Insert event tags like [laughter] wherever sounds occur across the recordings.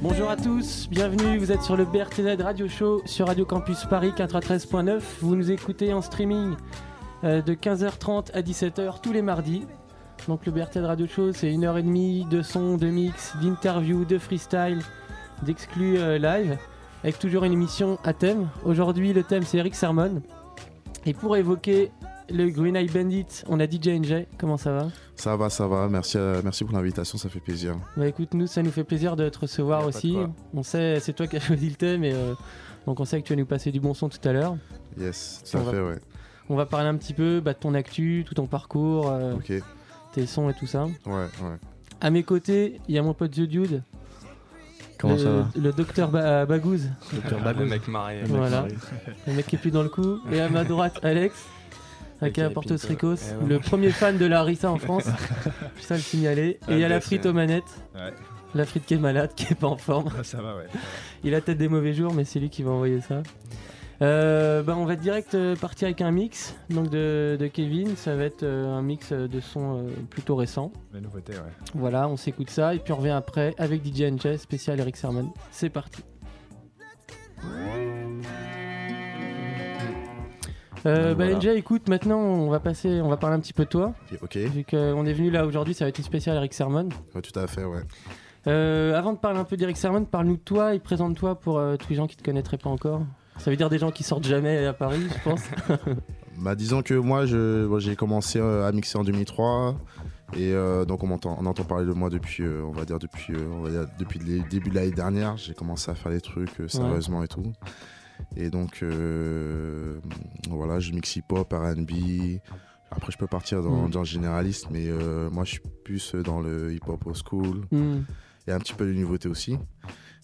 Bonjour à tous, bienvenue, vous êtes sur le BRTZ Radio Show sur Radio Campus Paris 93.9. Vous nous écoutez en streaming euh, de 15h30 à 17h tous les mardis. Donc le BRTZ Radio Show, c'est une heure et demie de son, de mix, d'interview, de freestyle, d'exclus euh, live, avec toujours une émission à thème. Aujourd'hui, le thème c'est Eric Sermon. Et pour évoquer le Green Eye Bandit, on a DJ NJ. Comment ça va Ça va, ça va. Merci, euh, merci pour l'invitation, ça fait plaisir. Bah écoute, nous, ça nous fait plaisir de te recevoir aussi. On sait, c'est toi qui as [laughs] choisi le thème, et euh, donc on sait que tu vas nous passer du bon son tout à l'heure. Yes, tout à fait, ouais. On va parler un petit peu bah, de ton actu, tout ton parcours, euh, tes sons et tout ça. Ouais, ouais. À mes côtés, il y a mon pote The Dude. Comment le, ça va Le docteur ba Bagouze. Docteur Bagouze. Le mec marié. Voilà. Le mec qui est plus dans le coup. Et à ma droite, [laughs] Alex. Aka Portos Ricos, le premier fan de la Rissa en [laughs] France. Je ça le signaler. Et il y a la frite aux manettes. Ouais. La frite qui est malade, qui est pas en forme. ça va, ouais. Il a peut-être des mauvais jours, mais c'est lui qui va envoyer ça. Euh, bah, on va direct euh, partir avec un mix donc de, de Kevin. Ça va être euh, un mix de sons plutôt récents. La nouveauté, ouais. Voilà, on s'écoute ça et puis on revient après avec DJ NJ spécial Eric Sermon. C'est parti. Euh, bah Voilà. NJ, écoute, maintenant on va passer, on va parler un petit peu de toi. Ok, Vu qu'on est venu là aujourd'hui, ça va être une spéciale Eric Sermon. ouais, tout à fait, ouais. Euh, avant de parler un peu d'Eric Sermon, parle-nous de toi et présente-toi pour euh, tous les gens qui te connaîtraient pas encore. Ça veut dire des gens qui sortent jamais à Paris, je pense. [laughs] Bah, disons que moi, je, bon, j'ai commencé euh, à mixer en 2003. Et euh, donc, on, m'entend- on entend parler de moi depuis, euh, on va dire, depuis, euh, on va dire, depuis le début de l'année dernière. J'ai commencé à faire les trucs sérieusement et tout. Et donc, euh, voilà, je mixe hip-hop, RB. Après, je peux partir dans, Mm. dans le généraliste, mais euh, moi, je suis plus dans le hip-hop old school. Hmm. et un petit peu de nouveauté aussi.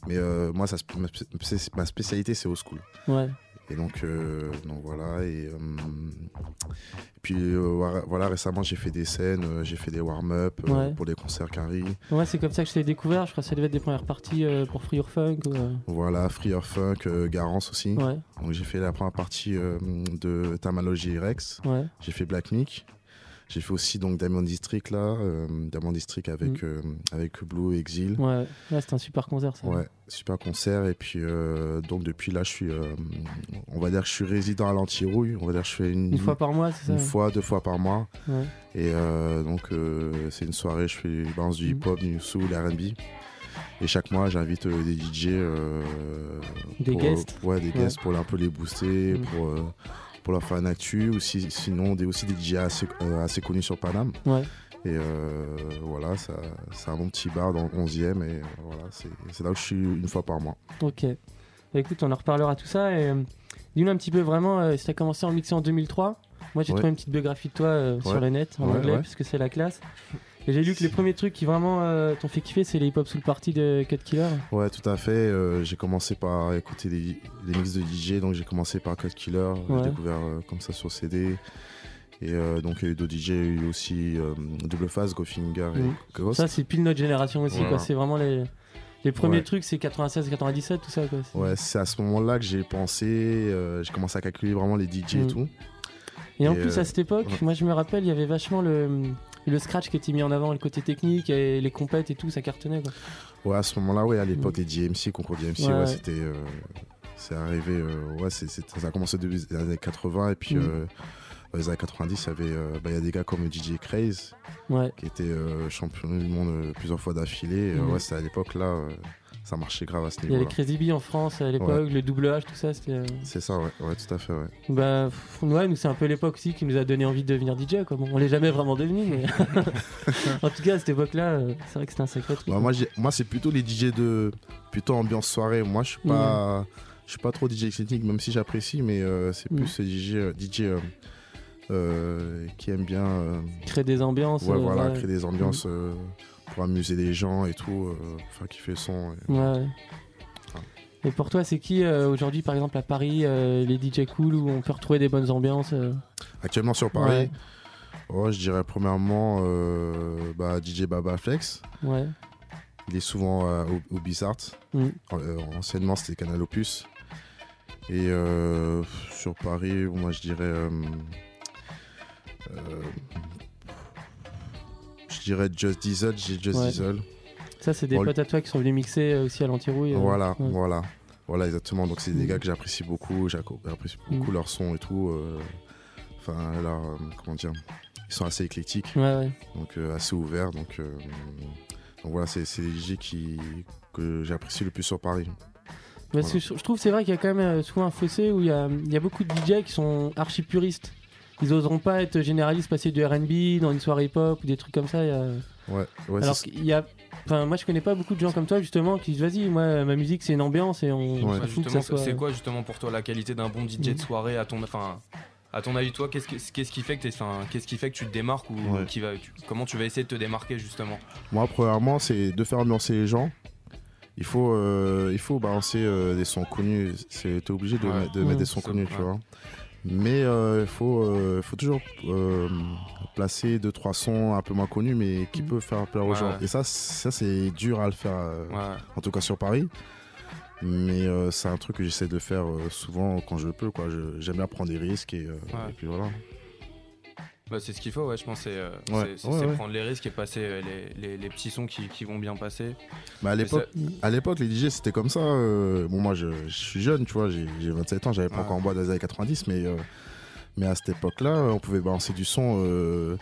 Mais euh, moi, ça, ma, spé- ma spécialité, c'est old school. Ouais. Et donc, euh, donc voilà. Et, euh, et puis euh, voilà, récemment, j'ai fait des scènes, j'ai fait des warm-up Ouais. pour des concerts Carrie. Ouais, c'est comme ça que je t'ai découvert. Je crois que ça devait être des premières parties pour Free Your Funk. ou, Voilà, Free of Funk, Garance aussi. Ouais, Donc j'ai fait la première partie de Tamalogy Rex. ouais. J'ai fait Black Nick. J'ai fait aussi donc Diamond District là, euh, Diamond District avec, Mm. euh, avec Blue Exile. Ouais, ouais c'était un super concert ça. Ouais, super concert. Et puis, euh, donc, depuis là, je suis, on va dire que je suis résident à l'Antirouille. On va dire que je fais une, Une fois par mois, c'est ça? une fois, deux fois par mois. Ouais. Et donc, c'est une soirée, je fais balance du Mhm. hip-hop, du soul, RB. Et chaque mois, j'invite euh, des DJ. euh, Des pour, guests. Ouais, des Ouais. guests pour un peu les booster, Mhm. pour, pour leur faire un actu. Ou si- sinon, des, aussi des DJ assez, euh, assez connus sur Paname. Ouais. Et euh, voilà, ça- c'est un bon petit bar dans le 11e. Et euh, voilà, c'est c'est là où je suis une fois par mois. Ok. Bah, écoute, on en reparlera tout ça. Et euh, dis-nous un petit peu vraiment, euh, si t'as commencé à en mixer en 2003. Moi, j'ai Ouais. trouvé une petite biographie de toi sur le net en Ouais, anglais, puisque c'est la classe. Et j'ai lu que les premiers trucs qui vraiment euh, t'ont fait kiffer, c'est les hip-hop sous le party de Cut Killer. Ouais, tout à fait. Euh, j'ai commencé par écouter les mix de DJ, donc j'ai commencé par Code Killer. Ouais. J'ai découvert euh, comme ça sur CD. Et donc il y a eu d'autres DJ, il y a eu aussi Double Face, Gofinger et Mhm. Ghost. Ça, c'est pile notre génération aussi. Voilà. quoi. C'est vraiment les, les premiers Ouais. trucs, c'est 96-97, tout ça. Quoi. Ouais, c'est à ce moment-là que j'ai pensé, j'ai commencé à calculer vraiment les DJ Mhm. et tout. Et en plus, à cette époque, ouais. moi je me rappelle, il y avait vachement le, le scratch qui était mis en avant, le côté technique et les compètes et tout, ça cartonnait. Quoi. Ouais, à ce moment-là, ouais, à l'époque, les DMC, concours DMC, Mm. Ouais, c'était. euh, c'est arrivé, euh, ouais, c'est, c'est- ça a commencé début des années 80 et puis Mhm. euh, dans les années 90, il y avait, euh, bah, il y a des gars comme DJ Craze Ouais. qui était euh, champion du monde euh, plusieurs fois d'affilée. Euh, Mhm. ouais, c'était à l'époque là, euh, ça marchait grave à ce Il y avait. Crazy B en France à l'époque, le double H, tout ça. C'était. euh, C'est ça, ouais, ouais, tout à fait, ouais. Bah, ouais, nous c'est un peu l'époque aussi qui nous a donné envie de devenir DJ. Quoi. Bon, on l'est jamais vraiment devenu, mais [laughs] [laughs] en tout cas à cette époque-là, euh, c'est vrai que c'était un sacré truc. Bah, moi, j'ai- moi, c'est plutôt les DJ de plutôt ambiance soirée. Moi, je suis pas, je suis pas trop DJ technique, même si j'apprécie, mais euh, c'est plus ce DJ, euh, DJ euh, euh, qui aime bien. euh, Créer des ambiances. Ouais, euh, voilà, ouais. créer des ambiances euh, pour amuser les gens et tout, euh, faire kiffer le son. et- Ouais. Et pour toi, c'est qui euh, aujourd'hui, par exemple, à Paris, euh, les DJ cool où on peut retrouver des bonnes ambiances euh Actuellement sur Paris, oh, je dirais premièrement bah, DJ Baba Flex. Ouais. Il est souvent au, au Bizart. Anciennement, c'était Canal Opus. Et sur Paris, moi, je dirais. Je dirais Just Diesel, j'ai Just Ouais. Diesel. Ça, c'est des Bon, potes à toi qui sont venus mixer euh, aussi à l'antirouille. euh, Voilà, ouais. voilà. Voilà, exactement. Donc, c'est des Mm. gars que j'apprécie beaucoup. J'apprécie beaucoup Mm. leur son et tout. euh, Enfin, leur. euh, comment dire Ils sont assez éclectiques, Ouais, ouais. donc euh, assez ouverts. Donc, donc voilà, c'est les DJ qui, que j'apprécie le plus sur Paris. Parce que je trouve c'est vrai qu'il y a quand même souvent un fossé où il y a, il y a beaucoup de DJ qui sont archi puristes. Ils oseront pas être généralistes, passer du RB dans une soirée hip-hop ou des trucs comme ça. il y a- Ouais, ouais, Alors qu'il y a. Enfin, moi je connais pas beaucoup de gens comme toi justement qui disent vas-y, moi ma musique c'est une ambiance et on, Ouais. soit. c'est quoi justement pour toi la qualité d'un bon DJ Mhm. de soirée à ton, enfin, à ton avis, toi, qu'est-ce que- qu'est-ce qui fait que enfin, qu'est-ce qui fait que tu te démarques ou Ouais. qui va, tu- comment tu vas essayer de te démarquer justement? Moi, premièrement, c'est de faire ambiancer les gens. Il faut, euh, il faut balancer euh, des sons connus. C'est- T'es obligé de, Ouais. mettre- de Ouais. mettre des sons Ça, connus, tu ouais. vois. Mais euh, il faut, euh, faut toujours euh, placer deux trois sons un peu moins connus, mais qui Mhm. peuvent faire plaire aux Ouais, gens. Et ça, ça c'est dur à le faire, euh, Ouais. en tout cas sur Paris. Mais euh, c'est un truc que j'essaie de faire euh, souvent quand je peux. Quoi. J'aime bien prendre des risques et, euh, Ouais. et puis voilà. Bah, c'est ce qu'il faut, ouais, je pense, c'est, euh, Ouais. c'est- c'est- Ouais, c'est ouais. prendre les risques et passer euh, les, les- les petits sons qui, qui vont bien passer. Mais à l'époque, à l'époque, les DJ c'était comme ça. euh, bon, moi je, je suis jeune, tu vois, j'ai j'ai 27 ans, j'avais pas Ouais. encore en bois dans les années 90, mais, euh, mais à cette époque-là, on pouvait balancer du son. euh,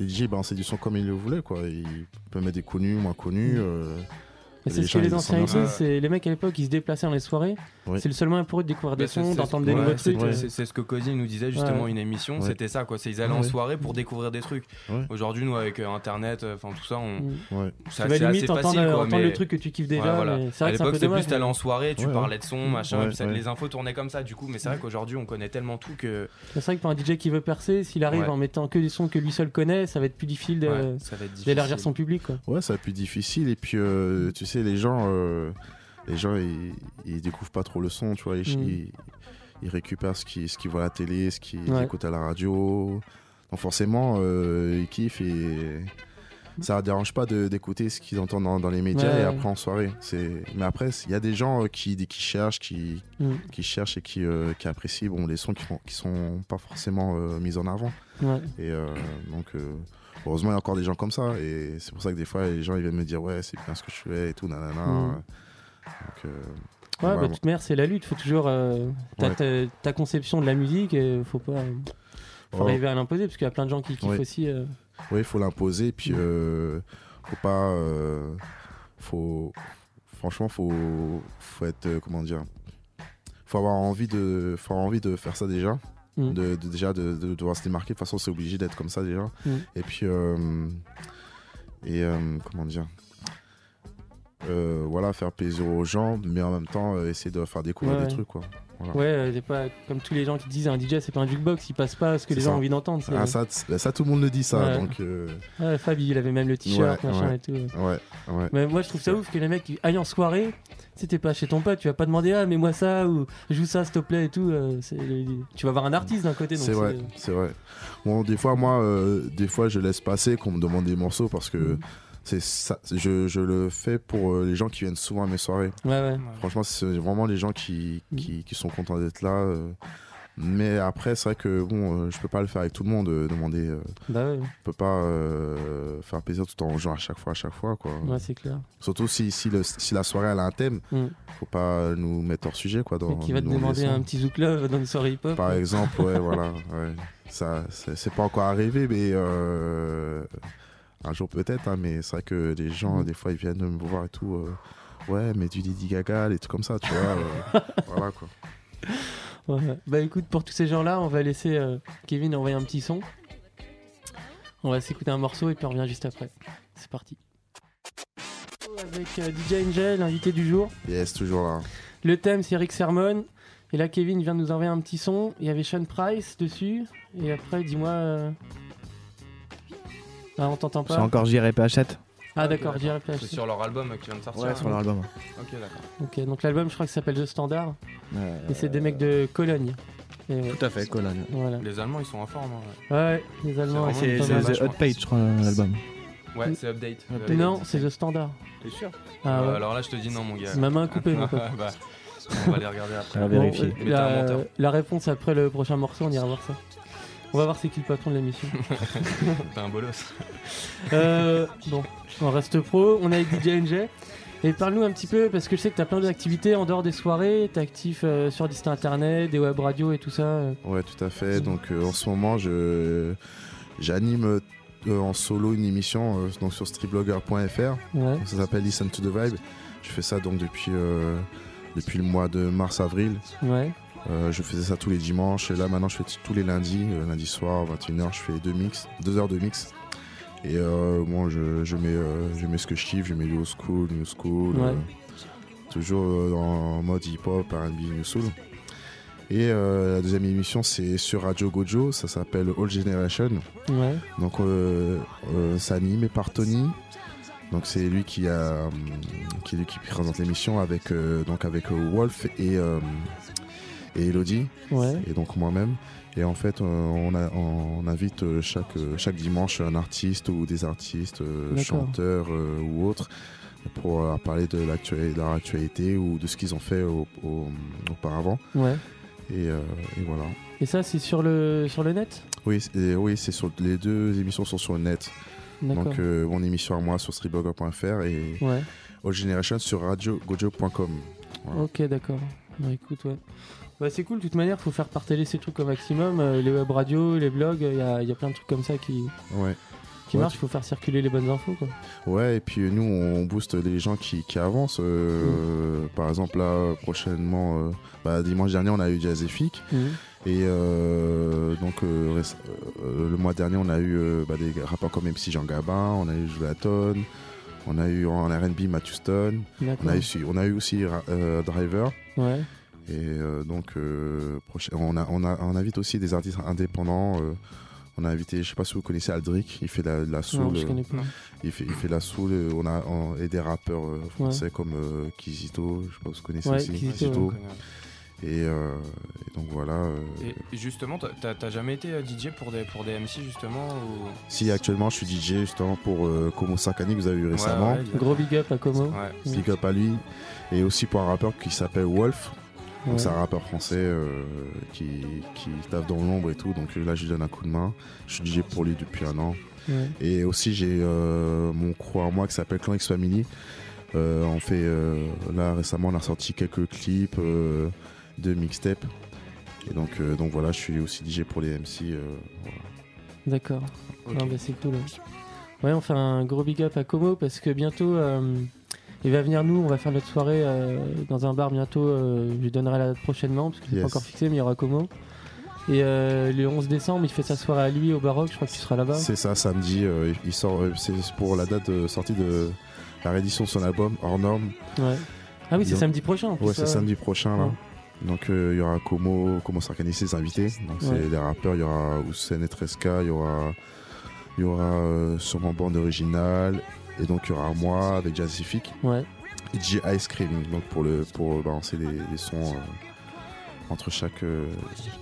les DJ balançaient du son comme ils le voulaient, quoi. Ils peuvent mettre des connus, moins connus. Euh, Mais c'est les ce que les ils anciens disaient, un peu. c'est les mecs à l'époque ils se déplaçaient dans les soirées. Oui. C'est le seul moyen pour eux de découvrir des Bah, c'est- sons, d'entendre des nouveaux c'est- trucs. c'est- ce que Cozy nous disait justement Ouais. une émission, Ouais. c'était ça quoi. C'est ils allaient en soirée pour découvrir des trucs. Ouais. Aujourd'hui, nous avec euh, Internet, euh, enfin tout ça, on, Mm. ouais. c'est Tu vas assez, limite entendre, facile quoi. entendre mais- le truc que tu kiffes déjà. Ouais, voilà. mais c'est À l'époque, c'était plus t'allais en soirée, tu Ouais, parlais de son, machin, Ouais, puis ça- ouais. les infos tournaient comme ça du coup. Mais c'est vrai qu'aujourd'hui, on connaît tellement tout que C'est vrai que pour un DJ qui veut percer, s'il arrive en mettant que des sons que lui seul connaît, ça va être plus difficile ça va d'élargir son public. Quoi. Ouais, ça va être plus difficile. Et puis, euh, tu sais, les gens, les gens ils, ils découvrent pas trop le son, tu vois. Ils, Mm. ils- ils récupèrent ce qu'ils ce voient à la télé, ce qu'ils Ouais. écoutent à la radio. Donc, forcément, euh, ils kiffent et ça leur dérange pas d'écouter ce qu'ils entendent dans, dans les médias Ouais, et après en soirée. Mais après, il y a des gens euh, qui, qui cherchent, qui, Mm. qui cherchent et qui, euh, qui apprécient bon, les sons qui, qui sont pas forcément euh, mis en avant. Ouais. Et euh, donc, heureusement, il y a encore des gens comme ça. Et c'est pour ça que des fois, les gens ils viennent me dire Ouais, c'est bien ce que je fais et tout, nanana. Mm. Donc, euh, Ouais, bah, toute manière, c'est la lutte. Faut toujours. euh, Ouais. ta, ta conception de la musique et faut pas. Faut Ouais. arriver à l'imposer parce qu'il y a plein de gens qui kiffent aussi. euh, Oui, il faut l'imposer. Puis, faut pas. faut, franchement, faut, faut être. comment dire faut avoir envie de, faut avoir envie de faire ça déjà. Mm. De, de- déjà de, de devoir se démarquer. De toute façon, c'est obligé d'être comme ça déjà. Mm. Et puis. et comment dire euh, voilà, faire plaisir aux gens, mais en même temps euh, essayer de faire découvrir Ouais, des ouais. trucs quoi. Ouais, euh, c'est pas comme tous les gens qui disent un DJ c'est pas un jukebox, il passe pas ce que les gens ont envie d'entendre. Ah, ça, t- ça, tout le monde le dit ça, Ouais. donc euh, Fab il avait même le t-shirt, Ouais, machin ouais. et tout. ouais, ouais. Mais moi je trouve ça ouf que les mecs qui aillent en soirée, si t'es pas chez ton pote, tu vas pas demander ah mais moi ça ou joue ça s'il te plaît et tout. euh, tu vas voir un artiste d'un côté. C'est vrai, c'est vrai. Bon, des fois, moi, euh, des fois, je laisse passer qu'on me demande des morceaux parce que Mm. C'est ça. Je, je le fais pour euh, les gens qui viennent souvent à mes soirées. Ouais ouais. Franchement, c'est vraiment les gens qui, Mm. qui, qui sont contents d'être là. euh. Mais après, c'est vrai que bon, euh, je peux pas le faire avec tout le monde. euh, demander, euh, Bah ouais, je peux pas faire plaisir tout en jouant à chaque fois, à chaque fois, quoi. ouais c'est clair. Surtout si, si, le- si la soirée elle a un thème, Mm. faut pas nous mettre hors sujet, quoi. Dans, Et qui va te demander un petit zouk love dans une soirée hip hop. Par exemple, ouais, voilà. Ouais. Ça, c'est pas encore arrivé, mais un jour peut-être. hein, mais c'est vrai que les gens, Mm. des fois, ils viennent me voir et tout. euh, ouais, mais du Lady Gaga, des trucs comme ça, tu vois. euh, [laughs] voilà, quoi. Ouais. Bah écoute, pour tous ces gens-là, on va laisser euh, Kevin envoyer un petit son. On va s'écouter un morceau et puis on revient juste après. C'est parti. Avec DJ Angel, invité du jour. Yes, toujours là. Le thème c'est Rick Sermon. Et là, Kevin vient de nous envoyer un petit son. Il y avait Sean Price dessus. Et après, dis-moi. Euh, Ah, on t'entend C'est pas encore JRPH7 Ah, d'accord, j'y C'est sur leur album euh, qui vient de sortir. Ouais, sur leur album. Ok, d'accord. Ok, donc l'album, je crois que ça s'appelle The Standard. Et c'est des mecs de Cologne. Et Tout à fait, Cologne. Voilà. Les Allemands, ils sont en forme. hein, Ouais, les Allemands. C'est C'est c'est. The Hot Page, je crois, l'album. Ouais, Ouais, c'est Update. Update. Non, c'est The Standard. T'es sûr? Ah Euh, ouais. Alors là, je te dis non, mon gars. C'est ma main coupée, mon [laughs] pote. Bah, on va les regarder après. À Bon, vérifier. euh, la réponse après le prochain morceau, on ira voir ça. On va voir c'est qui le patron de l'émission. [laughs] T'es un bolos. Euh, bon, on reste pro, on est avec DJ NJ. Et parle-nous un petit peu, parce que je sais que tu as plein d'activités en dehors des soirées, tu es actif euh, sur des sites internet, des web radios et tout ça. Ouais, tout à fait. Donc euh, en ce moment, je j'anime euh, en solo une émission euh, donc sur streetblogger.fr. Ouais, Ça s'appelle Listen to the Vibe. Je fais ça donc depuis euh, depuis le mois de mars-avril. ouais, Euh, je faisais ça tous les dimanches. Et là maintenant, je fais tous les lundis, euh, lundi soir, 21h, je fais deux mix, deux heures de mix. Et euh, bon, je, je mets euh, je mets ce que je kiffe. Je mets old school, new school. Ouais. toujours en mode hip-hop, R&B, new soul. Et la deuxième émission, c'est sur Radio Gojo, ça s'appelle All Generation. ouais, Donc, c'est animé par Tony. Donc, c'est lui qui a, qui, qui présente l'émission avec donc avec Wolf et et Elodie ouais, et donc moi-même. Et en fait, euh, on, a- on invite euh, chaque euh, chaque dimanche un artiste ou des artistes, chanteurs ou autres pour parler de, de leur actualité ou de ce qu'ils ont fait au- au- auparavant. ouais. Et, euh, et voilà. Et ça, c'est sur le, sur le net? Oui, et oui, c'est sur les deux émissions sont sur le net. Donc euh, mon émission à moi sur streetblogger.fr et Ouais, All Generation sur radiogojo.com. Voilà. ok, d'accord. Bah écoute, ouais. Bah c'est cool, de toute manière, faut faire partager ces trucs au maximum. euh, les web radios, les blogs, il y a, y a plein de trucs comme ça qui, Ouais. qui Ouais, marchent, il faut faire circuler les bonnes infos. Quoi. Ouais, et puis euh, nous on booste les gens qui, qui avancent. euh, Par exemple là prochainement, euh, bah, dimanche dernier on a eu Jazzéfique Mhm. et euh, donc euh, réc- euh, le mois dernier on a eu euh, bah, des rappeurs comme MC Jean Gabin, on a eu Julaton, on a eu en R&B Matthew Stone, on D'accord. a eu, on a eu aussi euh, Driver. Ouais, Et euh, donc, euh, prochain- on, a, on, a, on invite aussi des artistes indépendants. euh, on a invité, je sais pas si vous connaissez Aldric, il fait la, la soul. non, je connais pas. il, fait, il fait la soul. euh, On a on- et des rappeurs euh, français comme euh, Kizito, je sais pas si vous connaissez Ouais, aussi. Kizito. Et, euh, et donc voilà. euh, Et justement, t'as- jamais été DJ pour des, pour des MC justement ou... Si actuellement je suis DJ justement pour euh, Como Sakani que vous avez vu récemment. Ouais, ouais, Gros big up à Como. ouais. Big up à lui. Et aussi pour un rappeur qui s'appelle Wolf. Donc Ouais. c'est un rappeur français euh, qui, qui taffe dans l'ombre et tout. Donc là je lui donne un coup de main. Je suis DJ pour lui depuis un an. Ouais. Et aussi j'ai euh, mon crew à moi qui s'appelle Clan X Family. Euh, on fait euh, là récemment on a sorti quelques clips euh, de mixtape. Et donc, euh, donc voilà, je suis aussi DJ pour les MC. euh, voilà. D'accord. Ok. Non, bah, c'est cool. Ouais, on fait un gros big up à Como parce que bientôt euh, il va venir nous. On va faire notre soirée euh, dans un bar bientôt. euh, je lui donnerai la date prochainement parce que c'est Yes. pas encore fixé, mais il y aura Como. Et euh, le 11 décembre, il fait sa soirée à lui au Baroque. Je crois que tu seras là-bas. C'est ça, samedi, il sort, c'est pour la date de sortie de la réédition de son album, hors norme. Ouais. Ah oui, c'est samedi prochain. Ouais, c'est samedi prochain là. Ouais. Donc il y aura Como, Como Sarkani, ses invités. Donc c'est les rappeurs, il y aura Hussein Etreska, il y aura, il y aura sûrement bande originale. Et donc il y aura moi avec Jazzific Ouais. et DJ Ice Cream. Donc pour le pour balancer les, les sons euh, entre chaque euh,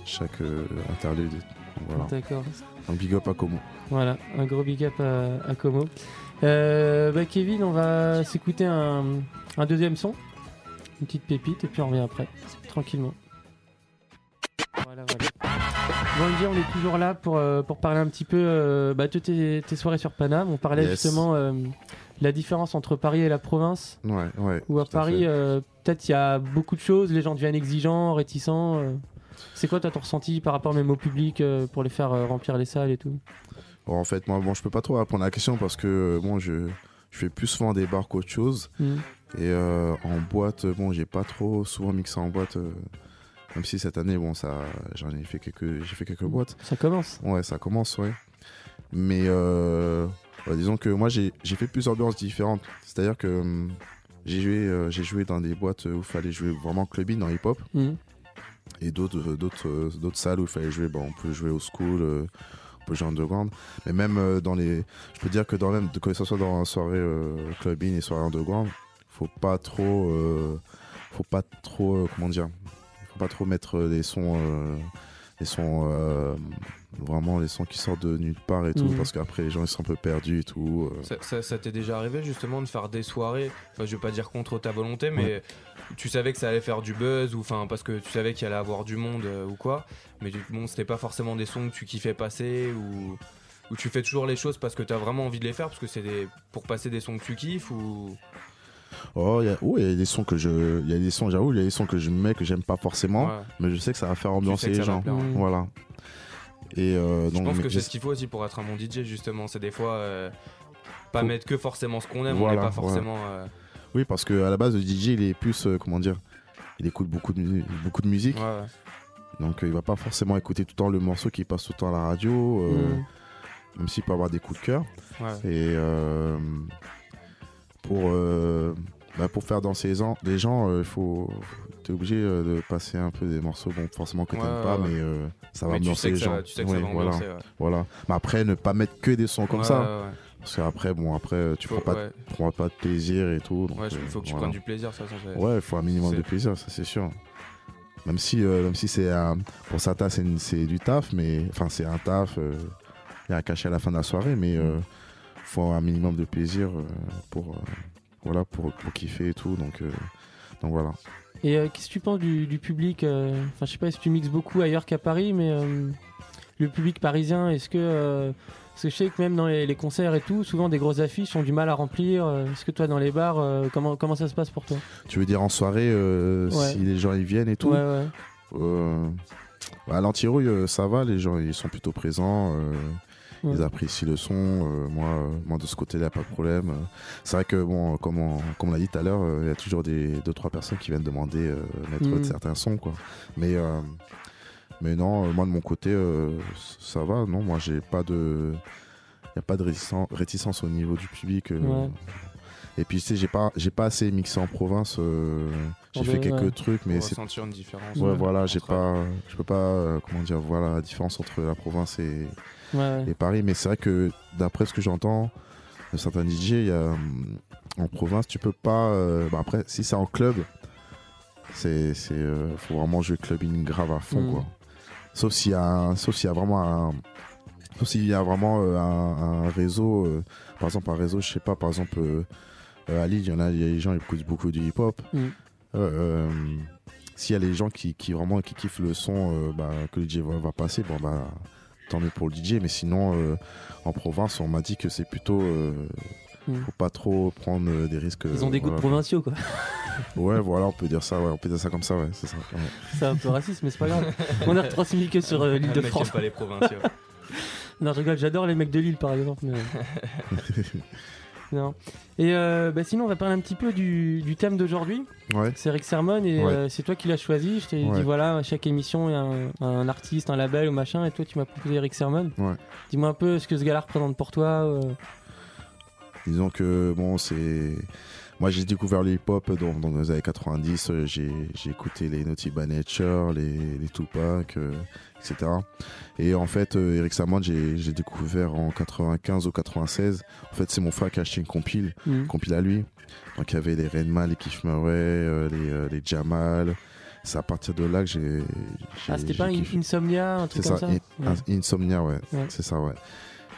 chaque euh, interlude. Voilà. D'accord. Donc big up à Como. Voilà, un gros big up à, à Como. Euh, bah, Kevin, on va s'écouter un, un deuxième son, une petite pépite, et puis on revient après, tranquillement. On est toujours là pour, euh, pour parler un petit peu euh, bah, de tes, tes soirées sur Paname. On parlait Yes. justement euh, de la différence entre Paris et la province. Ouais, ouais. Où à Paris, euh, peut-être il y a beaucoup de choses, les gens deviennent exigeants, réticents. C'est quoi toi ton ressenti par rapport même au public pour les faire remplir les salles et tout? Bon, en fait, moi, bon, je peux pas trop répondre à la question parce que bon, je, je fais plus souvent des bars qu'autre chose. Mhm. Et en boîte, bon, j'ai pas trop souvent mixé en boîte. Même si cette année, bon, ça, j'en ai fait quelques, j'ai fait quelques boîtes. Ça commence. Ouais, ça commence, ouais. Mais euh, disons que moi, j'ai j'ai fait plusieurs ambiances différentes. C'est-à-dire que hum, j'ai joué, euh, j'ai joué dans des boîtes où il fallait jouer vraiment clubbing dans hip-hop Mhm. et d'autres euh, d'autres euh, d'autres salles où il fallait jouer bon on peut jouer au school euh, on peut jouer underground mais même dans les je peux dire que dans même que ce soit dans une soirée clubbing et soirée underground faut pas trop faut pas trop comment dire faut pas trop mettre des sons euh, les sons euh, vraiment les sons qui sortent de nulle part et tout Mhm. parce qu'après les gens ils sont un peu perdus et tout euh. Ça, ça- ça t'est déjà arrivé justement de faire des soirées, enfin je veux pas dire contre ta volonté, mais tu savais que ça allait faire du buzz ou enfin parce que tu savais qu'il allait avoir du monde euh, ou quoi, mais tu- bon c'était pas forcément des sons que tu kiffais passer ou ou tu fais toujours les choses parce que t'as vraiment envie de les faire parce que c'est des pour passer des sons que tu kiffes ou oh il y a ouais, il y a des sons que je il y a des sons j'avoue il y a des sons que je mets que j'aime pas forcément Ouais. mais je sais que ça va faire Tu ambiancer les gens plaire, ouais. Mm. voilà et euh, Je pense que c'est ce qu'il faut aussi pour être un bon DJ justement, c'est des fois euh, pas Faut- mettre que forcément ce qu'on aime, on Voilà, n'est pas voilà. forcément euh, oui parce que à la base le DJ il est plus euh, comment dire il écoute beaucoup de mu- beaucoup de musique ouais, ouais. donc euh, il va pas forcément écouter tout le temps le morceau qui passe tout le temps à la radio euh, Mm. même s'il peut avoir des coups de cœur ouais. Et euh, pour, euh, bah, pour faire danser les gens, les gens, euh, faut, t'es obligé euh, de passer un peu des morceaux, bon, forcément que t'aimes Ouais, pas, ouais, ouais. mais euh, ça va Mais tu ambiancer sais les ça, gens. va- tu sais que ça Ouais, va voilà, ambiancer. ouais. voilà. Mais après, ne pas mettre que des sons comme ça, parce qu'après, bon, après, tu Faut- prends pas, prends pas de plaisir et tout. donc, Ouais, il euh, faut que tu voilà. prennes du plaisir, de toute façon. c'est- Ouais, il faut un minimum de plaisir, ça c'est sûr. Même si, euh, même si c'est pour certains c'est du taf, mais enfin c'est un taf, il y a un cachet à la fin de la soirée, mais euh, faut un minimum de plaisir euh, pour euh, voilà pour, pour kiffer et tout, donc euh, donc voilà. Et qu'est-ce que tu penses du, du public Enfin, je sais pas si tu mixes beaucoup ailleurs qu'à Paris, mais le public parisien, est-ce que. parce que je sais que même dans les, les concerts et tout, souvent des grosses affiches ont du mal à remplir. Est-ce que toi, dans les bars, euh, comment, comment ça se passe pour toi? Tu veux dire en soirée euh, Ouais. si les gens ils viennent et tout? Ouais, ouais. Euh, bah, à l'antirouille ça va, les gens ils sont plutôt présents. Euh, Ouais. Ils apprécient le son, euh, moi, euh, moi de ce côté-là, pas de problème. Euh, C'est vrai que, bon, comme on, comme on l'a dit tout à l'heure, euh, il y a toujours des deux trois personnes qui viennent demander euh, mettre Mhm. certains sons, quoi. Mais, euh, mais non, euh, moi de mon côté, euh, ça va. Non, moi j'ai pas de, il y a pas de réticence, réticence au niveau du public. euh. Ouais. Et puis tu sais, j'ai pas, j'ai pas assez mixé en province. euh, j'ai fait quelques ouais. trucs, mais c'est ressentir une différence. Ouais, euh, voilà, j'ai pas, je peux pas, euh, comment dire, voilà la différence entre la province et, Ouais, et Paris. Mais c'est vrai que d'après ce que j'entends de certains DJ, y a, hum, en province, tu peux pas. euh, bah après, si c'est en club, c'est, c'est, euh, faut vraiment jouer clubbing grave à fond, Mm. quoi. Sauf s'il y a, un- sauf s'il y a vraiment un, sauf s'il y a vraiment euh, un, un réseau, par exemple un réseau, je sais pas, par exemple à Lille, il y en a, y a des gens qui écoutent beaucoup du hip-hop. Mm. Euh, euh, s'il y a les gens qui, qui vraiment qui kiffent le son euh, bah, que le DJ va, va passer, bon bah tant mieux pour le DJ. Mais sinon, euh, en province, on m'a dit que c'est plutôt euh, Mm. faut pas trop prendre euh, des risques. Ils ont des goûts de provinciaux, quoi. [laughs] Ouais, voilà, on peut dire ça, ouais, on peut dire ça comme ça, ouais, c'est ça. ouais. C'est un peu raciste, mais c'est pas grave. On a retransmis que sur euh, l'île Ah, de mec France. pas les provinciaux. [laughs] Non, je rigole, j'adore les mecs de Lille par exemple. mais- [laughs] non. Et euh, bah, sinon, on va parler un petit peu du, du thème d'aujourd'hui. Ouais. C'est Rick Sermon et Ouais. euh, c'est toi qui l'as choisi. Je t'ai Ouais. dit voilà, à chaque émission, il y a un, un artiste, un label ou machin. Et toi, tu m'as proposé Rick Sermon. Dis-moi un peu ce que ce gars-là représente pour toi. euh. Disons que bon, c'est. Moi, j'ai découvert le hip-hop dans, dans les années 90. euh, J'ai j'ai écouté les Naughty by Nature, les, les Tupac, euh, etc. Et en fait, euh, Eric Salmon, j'ai j'ai découvert en 95 ou 96. En fait, c'est mon frère qui a acheté une compile, Mm. compile à lui. Donc, il y avait les Redman, les Keith Murray, euh, les, euh, les Jamal. C'est à partir de là que j'ai. Ah, c'était pas. Insomnia, un truc C'est comme ça, ça, In- Ouais. Insomnia, ouais, Ouais. c'est ça, ouais.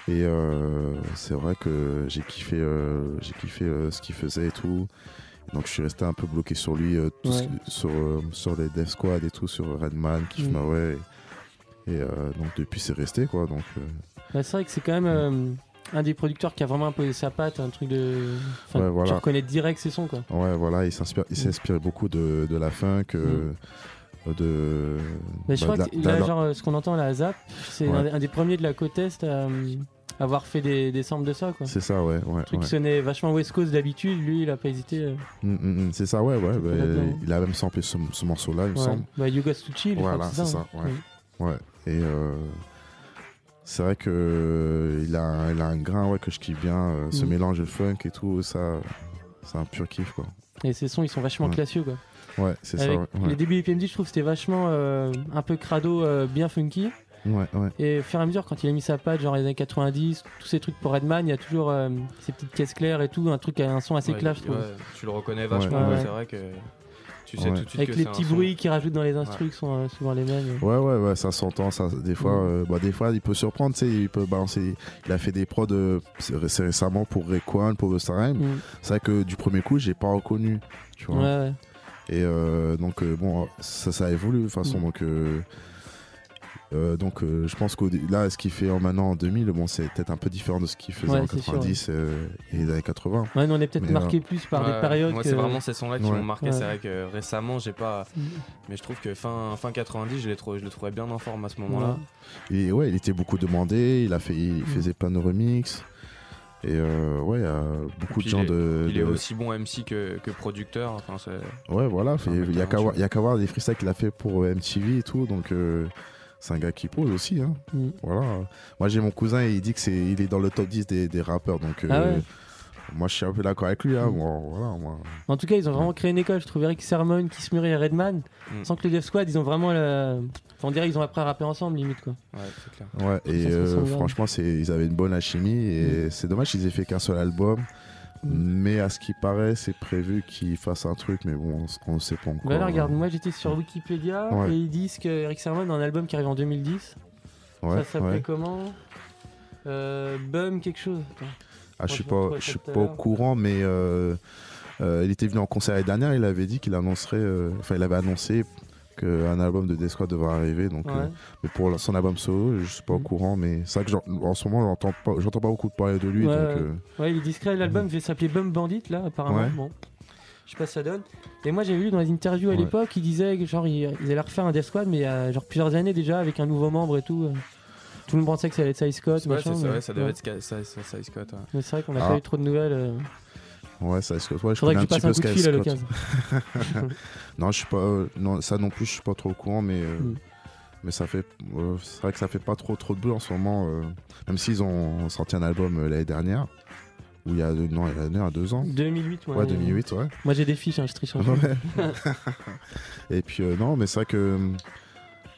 Et euh, c'est vrai que j'ai kiffé, euh, j'ai kiffé euh, ce qu'il faisait et tout. Donc je suis resté un peu bloqué sur lui, euh, tout Ouais. sur, euh, sur les Death Squad et tout, sur Redman, Keith Mm. Murray. Et, et, euh, donc depuis c'est resté quoi. Donc Bah, c'est vrai que c'est quand même euh, un des producteurs qui a vraiment imposé sa patte, un truc de. Enfin, Ouais, voilà. Tu reconnais direct ses sons, quoi. ouais voilà, il s'inspire, il Mm. beaucoup de, de la funk, euh, de. Mais je bah, crois que là, genre, ce qu'on entend à la ZAP, c'est un, un des premiers de la côte Est à avoir fait des, des samples de ça, quoi. C'est ça, ouais, ouais. Un truc ouais. sonnait vachement West Coast d'habitude, lui, il a pas hésité. euh, Mm, mm, mm, c'est ça, ouais, ouais. Bah, il a même samplé ce, ce morceau-là, il me ouais. semble. Bah, You Got to Chill, Voilà, c'est ça, hein. ouais. Ouais, et euh, c'est vrai que euh, il a, il a un grain ouais, que je kiffe bien, euh, ce mélange de funk et tout, ça, c'est un pur kiff quoi. Et ses sons, ils sont vachement Ouais. classieux, quoi. Ouais, c'est ça, ouais. Ouais, Les débuts EPMD, je trouve c'était vachement euh, un peu crado, euh, bien funky. Ouais, ouais. Et au fur et à mesure, quand il a mis sa patte, genre les années 90, tous ces trucs pour Redman, il y a toujours euh, ces petites caisses claires et tout, un truc un son assez Ouais, clash, je trouve. ouais, tu le reconnais vachement, Ouais. ouais, Ouais. c'est vrai que. Tu sais Ouais. tout de suite Avec que les petits son. bruits qu'ils rajoutent dans les instrus qui sont euh, souvent les mêmes. Ouais, ouais, ouais, ça s'entend. Ça, des fois, euh, bah, des fois, il peut surprendre. Tu sais, il peut balancer. Il a fait des prods euh, récemment pour Rayquan, pour The Rhyme. Mm. C'est vrai que du premier coup, j'ai pas reconnu. Tu vois. Ouais, ouais. Et euh, donc, euh, bon, ça, ça évolue de toute façon. Mm. Donc, euh, donc euh, je pense que là, ce qu'il fait en maintenant en 2000, bon, c'est peut-être un peu différent de ce qu'il faisait Ouais, en c'est sûr, 90 euh, et les années 80. Ouais, nous, on est peut-être marqué plus par Ouais, des périodes. Moi, que- c'est vraiment ces sons-là qui m'ont marqué. Ouais. C'est vrai que récemment, j'ai pas. Mais je trouve que fin, fin 90, je, trouvé, je le trouvais bien en forme à ce moment-là. Et ouais, il était beaucoup demandé. Il a fait, il Mm. faisait plein de remix. Et euh, ouais, il y a beaucoup de gens de. Il est aussi bon MC que, que producteur. Enfin, Ouais, voilà. Il y a qu'à voir, il y a qu'à voir les freestyles qu'il a fait pour MTV et tout. Donc, euh, c'est un gars qui pose aussi. Hein. Mm. Voilà. Moi, j'ai mon cousin et il dit que c'est, il est dans le top 10 des, des rappeurs. Donc, euh, Ah ouais. moi, je suis un peu d'accord avec lui. Hein. Mm. Bon, voilà, moi. En tout cas, ils ont vraiment créé une école. Je trouve Eric Sermon, Kiss Murray et Redman. Mm. Sans que le Def Squad, ils ont vraiment. la- Enfin, on dirait qu'ils ont appris à rapper ensemble, limite. quoi. Ouais, c'est clair. Ouais, et euh, franchement, c'est, ils avaient une bonne alchimie. Et c'est dommage qu'ils aient fait qu'un seul album. Mm. Mais à ce qui paraît, c'est prévu qu'ils fassent un truc. Mais bon, on ne sait pas encore. Bah là, regarde, moi j'étais sur Wikipédia Ouais. et ils disent que Eric Sermon a un album qui arrive en 2010. Ouais, ça s'appelait ouais. comment? Euh, Bum quelque chose. Attends. Ah, je suis pas, je suis pas au courant, mais euh, euh, il était venu en concert l'année dernière. Il avait dit qu'il annoncerait, euh, enfin, il avait annoncé qu'un album de Death Squad devrait arriver. Donc, Ouais. euh, mais pour son album solo, je suis pas au Mhm. courant, mais c'est vrai que en ce moment, j'entends pas, j'entends pas beaucoup parler de lui. Ouais, donc, ouais. euh, Ouais, il est discret. L'album va s'appeler Bum Bandit, là, apparemment. Ouais. Bon. Je sais pas si ça donne. Et moi, j'ai vu dans les interviews à Ouais. l'époque, ils disaient que genre, ils, ils allaient refaire un Death Squad, mais il y a genre plusieurs années déjà, avec un nouveau membre et tout. euh. Tout le monde pensait que ça allait être Cy Scott, Ouais, machin. c'est ça, mais- ouais, ça devait ouais. être ça, Scott. ouais. Mais c'est vrai qu'on n'a Ah. pas eu trop de nouvelles. euh. Ouais, ça, c'est- ouais, je Faudrait que tu un passes petit un peu coup de fil à l'occasion. [laughs] Non, je suis pas, euh, non, ça non plus, je suis pas trop au courant, mais. euh, Mm. Mais ça fait, euh, c'est vrai que ça fait pas trop trop de bruit en ce moment, euh, même s'ils ont sorti un album l'année dernière, ou il y a deux, non, il y a deux ans, 2008, ouais. ouais, 2008, ouais. Moi, j'ai des fiches, hein, je triche peu. [laughs] Ouais. Et puis euh, non, mais c'est vrai que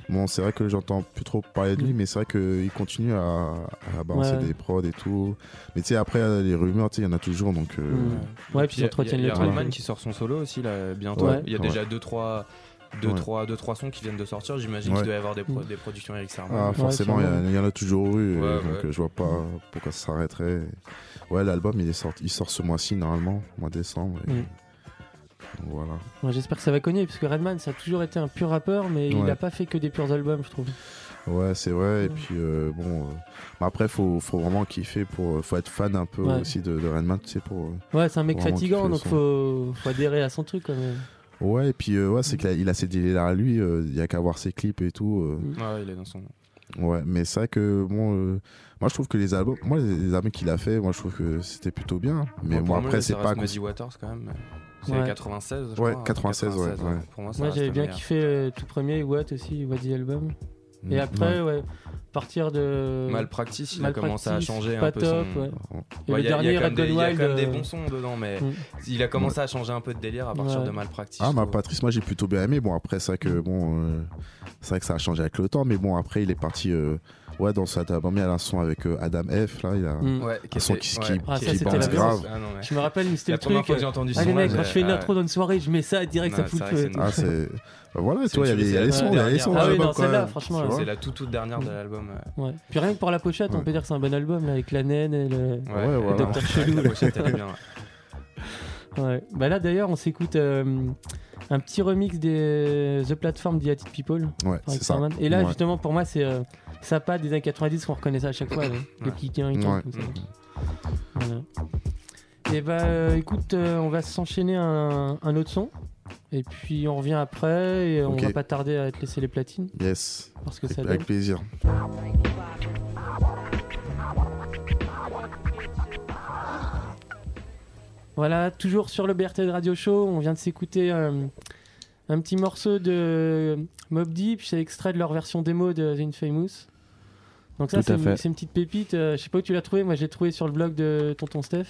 bon, c'est vrai que j'entends plus trop parler de lui, mais c'est vrai qu'il continue à, à balancer Ouais. des prods et tout. Mais tu sais, après euh, les rumeurs, tu sais, il y en a toujours, donc. euh, Mm. Ouais, puis ils il y a- entretiennent il y a le truc. Redman qui sort son solo aussi là, bientôt. Ouais. Il y a déjà 2-3 deux, Ouais. trois, deux, trois sons qui viennent de sortir. J'imagine Ouais. qu'il doit y avoir des, pro- Mm. des productions Eric Sermon. Ah, forcément, il y a- y, en a toujours eu, Ouais, ouais. donc je vois pas pourquoi ça s'arrêterait. Ouais, l'album il est sorti, il sort ce mois-ci normalement, mois de décembre. et- Mm. Voilà. Ouais, J'espère que ça va cogner, parce que Redman, ça a toujours été un pur rappeur, mais il Ouais. a pas fait que des purs albums, je trouve. Ouais, c'est vrai. Et puis euh, bon, euh, après faut, faut vraiment kiffer pour, faut être fan un peu Ouais. aussi de, de Redman, tu sais pour. euh, Ouais, c'est un mec fatigant, donc faut, faut adhérer à son truc. Quand même. Ouais, et puis euh, ouais, c'est qu'il a, il a ses délires à lui. euh, Il y a qu'à voir ses clips et tout. euh, Mm. Ouais, il est dans son. Ouais, mais c'est vrai que bon, euh, moi je trouve que les albums, moi les, les albums qu'il a fait, moi je trouve que c'était plutôt bien. Mais Moi, bon, après c'est pas. Muddy Waters quand même. C'est Ouais. 96, je Ouais, crois, 96, ouais, ouais. Pour moi, j'avais bien meilleur. kiffé euh, tout premier, What aussi, What the Album. Mm, Et après, ouais. ouais, partir de. Malpractice, il a Malpractice, commencé à changer pas un peu top, son. ouais. Et Ouais, le il y a- il y dernier, a quand Red même des- il y a quand même des euh, bons sons dedans, mais Mm. il a commencé à changer un peu de délire à partir Ouais. de Malpractice. Ah, je ma trouve. Patrice, moi j'ai plutôt bien aimé. Bon, après, c'est vrai que bon, euh, c'est vrai que ça a changé avec le temps, mais bon, après, il est parti. euh, ouais, dans album, il y a un son avec euh, Adam F. Là, il a. Mm. Ouais, qui Un son qui- ouais, qui- Ah, qui ça, est c'était pas la grave. Ah, non, ouais. Je me rappelle, c'était le première truc. fois que euh, entendu Ah les son-là, mecs, quand je fais une intro dans une soirée, je mets ça direct, ça fout le Ah, c'est. Bah voilà, vois, il y a y c'est sons, il y a dernière. sons. Ah oui, non, celle-là, franchement, vois. C'est la toute toute dernière de l'album. ouais. Ouais. Puis rien que pour la pochette, on peut dire que c'est un bon album là, avec la naine et le. Ouais, voilà. Docteur Chelou. La pochette, elle est bien. ouais. [laughs] Ouais. Bah là d'ailleurs, on s'écoute euh, un petit remix des The Platform d'Iatit People. Ouais, par c'est ça. Et là, Ouais. justement, pour moi, c'est euh, pas des années 90 qu'on reconnaît ça à chaque fois. là. Le petit Ouais. comme ça. Voilà. Et bah euh, écoute, euh, on va s'enchaîner un, un autre son. Et puis on revient après et on va pas tarder à te laisser les platines Yes, parce que ça avec, donne. avec plaisir. Voilà, toujours sur le BRT de Radio Show, on vient de s'écouter euh, un petit morceau de Mob Deep, c'est extrait de leur version démo de The Infamous. Donc ça, c'est une, petite pépite. euh, je sais pas où tu l'as trouvé, moi j'ai trouvé sur le blog de Tonton Steph.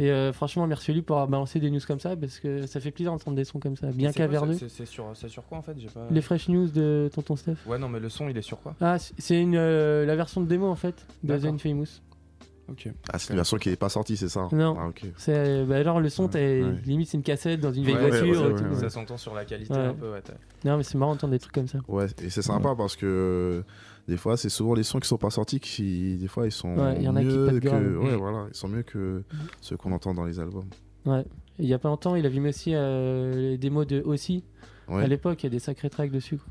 Et euh, franchement, merci lui pour avoir balancé des news comme ça, parce que ça fait plaisir d'entendre des sons comme ça, bien caverneux. c'est- sur, c'est sur quoi en fait J'ai pas... Les fresh news de Tonton Steph. Ouais, non, mais le son il est sur quoi? Ah, c'est une, euh, la version de démo en fait, de The. Infamous. Ok. Ah, c'est une version qui n'est pas sortie, c'est ça? Non. Ah, ok. C'est bah alors le son, Ouais, limite c'est une cassette dans une vieille Ouais, voiture. ouais, et ouais, tout, ouais. ouais. Ça s'entend sur la qualité Ouais. un peu. Non mais c'est marrant d'entendre des trucs comme ça. Ouais, et c'est sympa parce que euh, des fois, c'est souvent les sons qui sont pas sortis qui, des fois, ils sont Ouais, il y en a qui mieux que, ouais, Mm. voilà, ils sont mieux que ceux qu'on entend dans les albums. Ouais. Il y a pas longtemps, il a vu aussi euh, les démos de aussi. Ouais. À l'époque, il y a des sacrés tracks dessus. Quoi.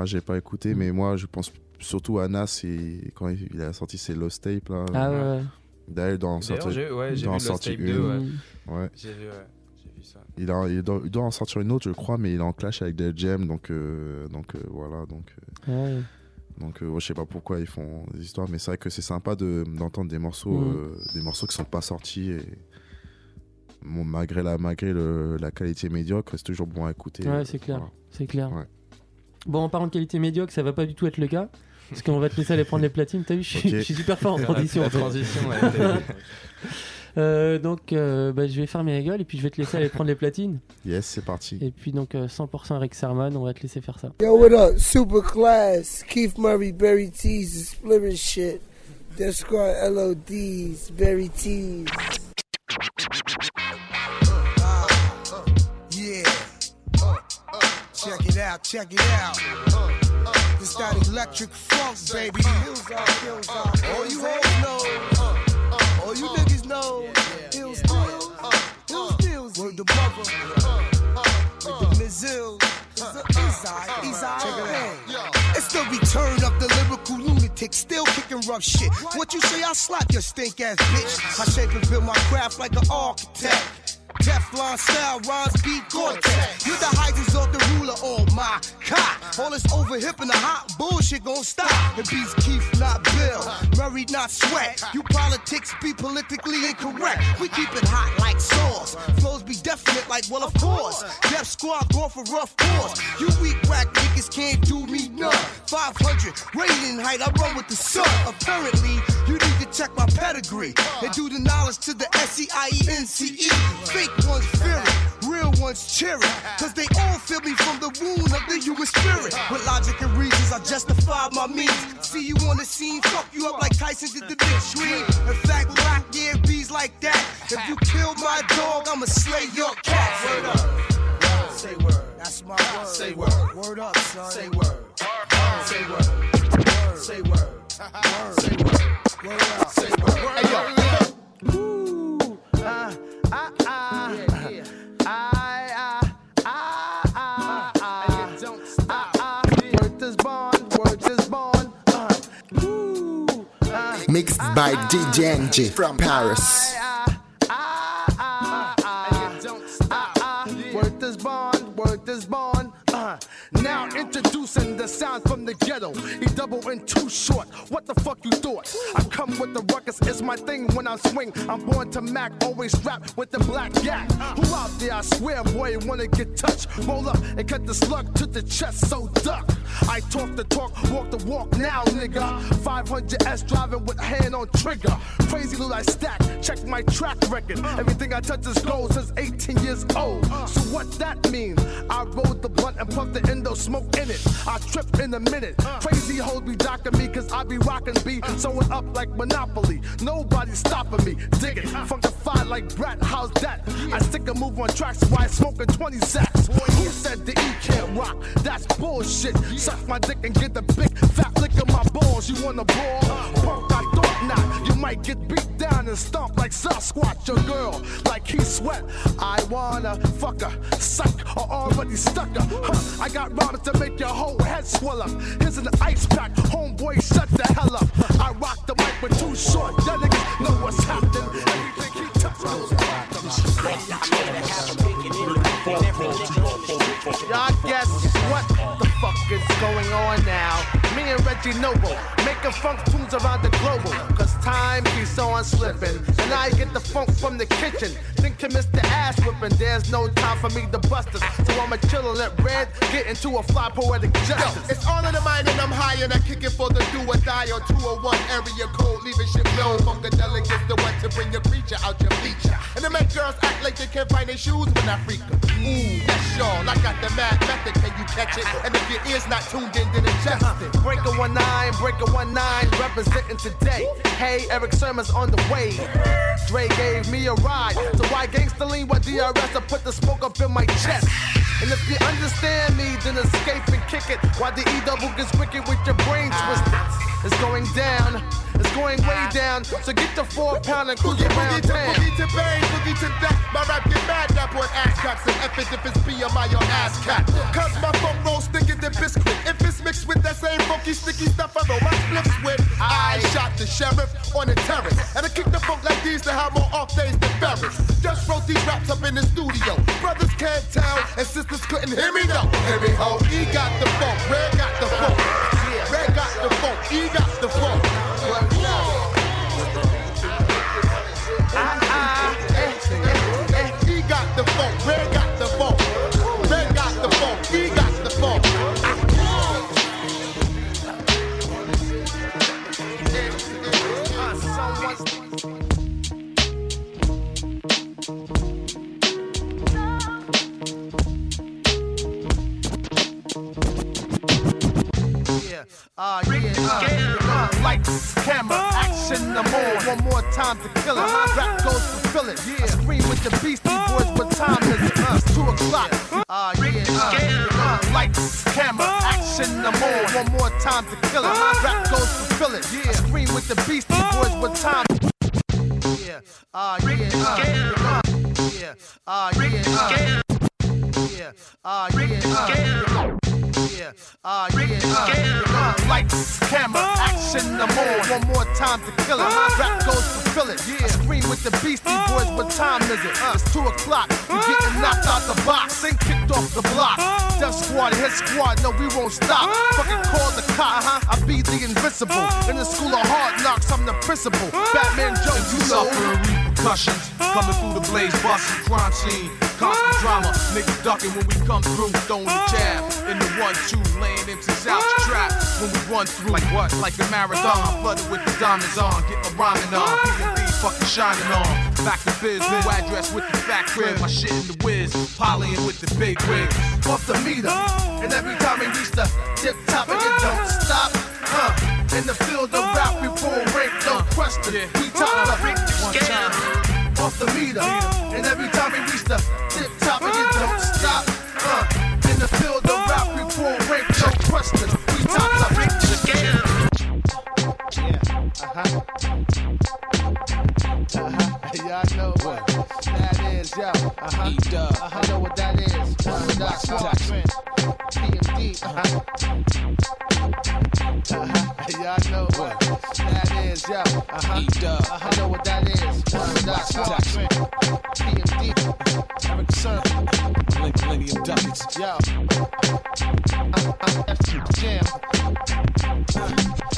Ah, j'ai pas écouté, mais moi, je pense surtout à Nas et quand il a sorti ses Lost Tape là. Ah ouais. ouais. D'ailleurs, dans sortir- ouais, dans vu sorti Tape une. 2. Ouais. Mm. ouais. J'ai vu, ouais, j'ai vu ça. Il, a, il, doit, il doit en sortir une autre, je crois, mais il est en clash avec Def Jam, donc, euh, donc euh, voilà. Donc, euh, Ouais. Donc euh, ouais, je sais pas pourquoi ils font des histoires, mais c'est vrai que c'est sympa de- d'entendre des morceaux, Mm. euh, des morceaux qui sont pas sortis et bon, malgré la malgré le- la qualité médiocre, c'est toujours bon à écouter. Ouais, c'est clair. voilà. C'est clair. Ouais. Bon, en parlant de qualité médiocre, ça va pas du tout être le cas. Parce qu'on va te laisser aller prendre les platines. T'as vu, je suis, super fort en transition. La transition, était- [laughs] Euh, donc, euh, bah, je vais fermer la gueule et puis je vais te laisser aller prendre les platines. [laughs] Yes, c'est parti. Et puis, donc, euh, 100% Rick Sermon, on va te laisser faire ça. Yo, what up? Super class. Keith Murray, Barry Tees, Splitter shit. Squad LODs, Barry Tees. Yeah. Check it out, check it out. This that electric funk, baby. All you all you niggas know, Hill Stills, uh, uh, uh. Word the brother, with the Mizil. Check it out. It's the return of the lyrical lunatic, still kicking rough shit. What you say? I slap your stink ass bitch. I shape and build my craft like an architect. Teflon style, rhymes beat Gore-Tex. You're the is off the ruler, oh my God. All this over hip and the hot bullshit gon' stop. It beats Keith, not Bill. Murray, not Sweat. You politics be politically incorrect. We keep it hot like sauce. Flows be definite like, well, of course. Death Squad going for rough course. You weak whack niggas can't do me none. 500, rating height, I run with the sun. Apparently, you check my pedigree and do the knowledge to the S-E-I-E-N-C-E. Fake ones fearing, real ones cheering. Cause they all feel me from the wound of the human spirit. With logic and reasons, I justify my means. See you on the scene, fuck you up like Tyson did the big screen. In fact, black yeah, bees like that. If you kill my dog, I'ma slay your cat. Word up. Say word. That's my word. Say word. Word up, son. Say word. Say word. Word. Say word. Word. Say word. [laughs] is is Mixed by DJ NG from Paris. Worth is born, worth is born. Uh, now introducing the sound from the ghetto. He double in too short. What the fuck you thought? I come with the ruckus, it's my thing when I swing. I'm born to Mac, always strapped with the black yak. Who out there? I swear, boy, wanna get touched. Roll up and cut the slug to the chest, so duck. I talk the talk, walk the walk now, nigga. 500S driving with hand on trigger. Crazy loot I stack, check my track record. Everything I touch is gold since 18 years old. So what that mean? I rolled the blunt and puffed the endo smoke in it. I trip in a minute. Crazy hoes be docking me cause I be rocking B. Sewing up like Monopoly. Nobody stopping me. Dig it. Funkified like Brat, how's that? I stick a move on tracks while smoking 20 sacks. Who said the E can't rock? That's bullshit. Suck my dick and get the big fat lick of my balls. You wanna brawl? Punk, I thought not. You might get beat down and stomped like Sasquatch. Your girl, like he sweat. I wanna fuck her, suck or already stuck her. Huh, I got rhymes to make your whole head swell up. Here's an ice pack, homeboy, shut the hell up. I rock the mic with too short. Y'all know what's happening. Everything he touches goes Y'all guess what the fuck is going on now? Me and Reggie Noble making funk tunes around the global. Cause time keeps on slipping. And I get the funk from the kitchen. Think to the ass whipping. There's no time for me to bust it. So I'ma chill and let Red get into a fly poetic justice. It's all in the mind and I'm high and I kick it for the do or die on 201 area code, leaving shit blown. Funkadelic is the one to bring your creature out your feature. And to make girls act like they can't find their shoes when I freak 'em. Ooh, that's y'all. I got the mad method. Can you catch it? And if your ear's not tuned in, then adjust it. Breaker one nine, breaker one nine, representing today. Hey, Eric Sermon's on the way. Dre gave me a ride, so why gangsta lean with DRS? I put the smoke up in my chest. And if you understand me, then escape and kick it. While the E double gets wicked with your brain twisted. It's going down, it's going way down. So get the four pound and cruise around town. boogie to bang, boogie to death. My rap get mad up on ass craps and F it if it's BMI or ass cat. Cause my phone rolls thicker than biscuit. If it's mixed with that same funky sticky stuff I roll my spliffs with. I shot the sheriff on the terrace. And I kick the funk like these to have more off days than Ferris. Just wrote these raps up in the studio. Brothers can't tell and sisters couldn't hear me though. Hear me ho, he got the funk, Red got the funk. Red got the funk, he got the funk. He Ah, uh, yeah, uh, uh, lights, camera, action, the more. One more time to kill it. My rap goes to fill it. Yeah. I scream with the beastie boys. What time is it? Uh, two o'clock. Ah, uh, yeah, ah, uh, uh, lights, camera, action, the more. One more time to kill it. My rap goes to fill it. Yeah. I scream with the beastie boys. What time? Yeah. Ah, yeah, ah. uh, yeah, ah, uh, yeah, uh, yeah, ah, uh, yeah, uh, yeah, uh, uh, yeah, uh, yeah, uh, yeah, uh, yeah, lights, camera, action, the more. One more time to kill it. My Rap goes to fill it. Yeah, scream with the Beastie Boys. What time is it? Uh, it's two o'clock. You getting knocked out the box and kicked off the block. Death Squad, Hit Squad, no, we won't stop. Fucking call the cop. I be the invincible. In the school of hard knocks, I'm the principal. Batman Joe, you know. Repercussions coming through the blaze, busting crime scene. Constant drama, niggas ducking when we come through, throwing the jab in the one two, laying out the trap when we run through. Like what? Like a marathon, oh. flooded with the diamonds on, get my rhyming on, oh. B&B fucking shining on. Back to biz, new oh. address with the fat crib, my shit in the whiz, polying with the big wig. off the meter. And every time we reach the tip top, and it don't stop. Huh. In the field of rap, we pull question. We top the one time. Off the meter. And every time we reach the tip top, and it don't stop. Huh. In the field of rap, we pull rank, no question. We top the Uh-huh. Y'all know what that is, yo. Uh-huh. Uh-huh. know what that is. Uh, Doc Martin, PMD. Uh-huh. [laughs] Y'all know what that is, yo. Uh-huh. Uh-huh. know what that is. Doc. Eric Sermon. Millennium Duckets. Yo. Uh, uh, that's jam.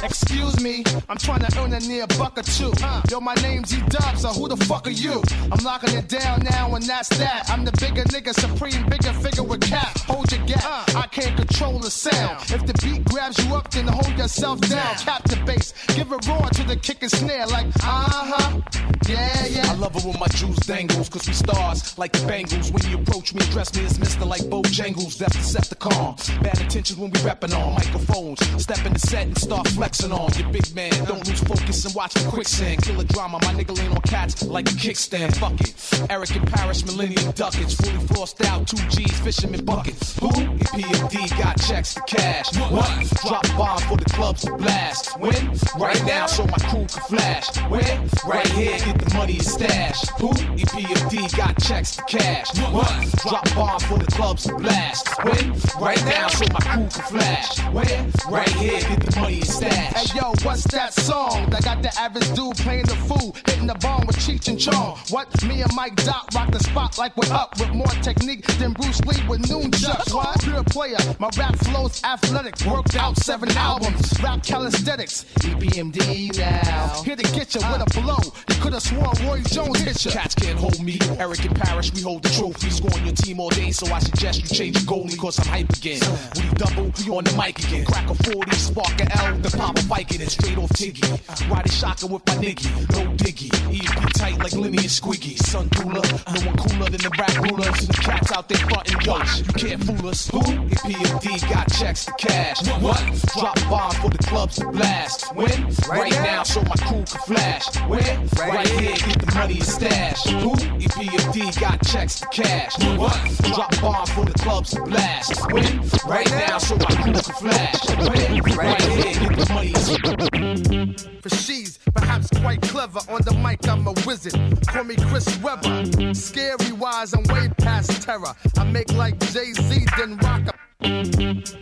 Excuse me, I'm trying to earn a near buck or two. Yo, my name's E Dub, so who the fuck are you? I'm locking it down now, and that's that. I'm the bigger nigga, supreme, bigger figure with cap. Hold your gap, I can't control the sound. If the beat grabs you up, then hold yourself down. Cap the bass, give a roar to the kick and snare, like uh huh. Yeah, yeah. I love it when my jewels dangles, cause we stars like the Bengals. When you approach me, address me as Mr. like Bojangles, that's to set the Decepticon. Bad intentions when we reppin' on microphones. Step in the set and start flexing on your big man. Don't lose focus and watch the quicksand. Kill a drama, my nigga lean on cats like a kickstand. Fuck it. Eric in Paris, Millennium Duckets. Fully flossed out, two G's, fisherman buckets. Who? Your PMD got checks to cash. What? Drop bomb for the clubs to blast. When? Right now, so my crew can flash. When? Right here, get the money and stash. Who? PMD got checks to cash. What? Drop bomb for the clubs to blast. When? Right now, so my crew can flash. When? Right here, get the money and stash. Hey yo, what's that song that got the average dude playing the fool, hitting the bomb with Cheech and Chong? What? Me and Mike Dot rock the spot like we're up with more technique than Bruce Lee with noon chucks. What? Pure player, my rap flows athletic, worked out seven albums, rap calisthenics, EPMD now. Here to get you with a blow. You could have sworn Roy Jones hit you. Cats can't hold me. Eric and Parrish, we hold the trophy. Score on your team all day, so I suggest you change your goalie, cause I'm hype again. We double on the mic again. Crack a 40, spark a L, then pop a it and straight off Tiggy. they shocking with my nigga. No diggy, EP tight like Lenny and Squiggy. Sun cooler, no one cooler than the rap rulers. The cats out there frontin' yo, you can't fool us. Who? If PMD got checks to cash. What? Drop bomb for the clubs to blast. When? Right now, so my crew can flash. When? Right here, get the money and stash. Who? If PMD got checks to cash. What? Drop bomb for the clubs to blast. When? Right now, so my crew can flash. When? Right here, get the money For she's perhaps quite clever. On the mic, I'm a wizard. Call me Chris Webber. Scary wise, I'm way past terror. I make like Jay Z, then rock a.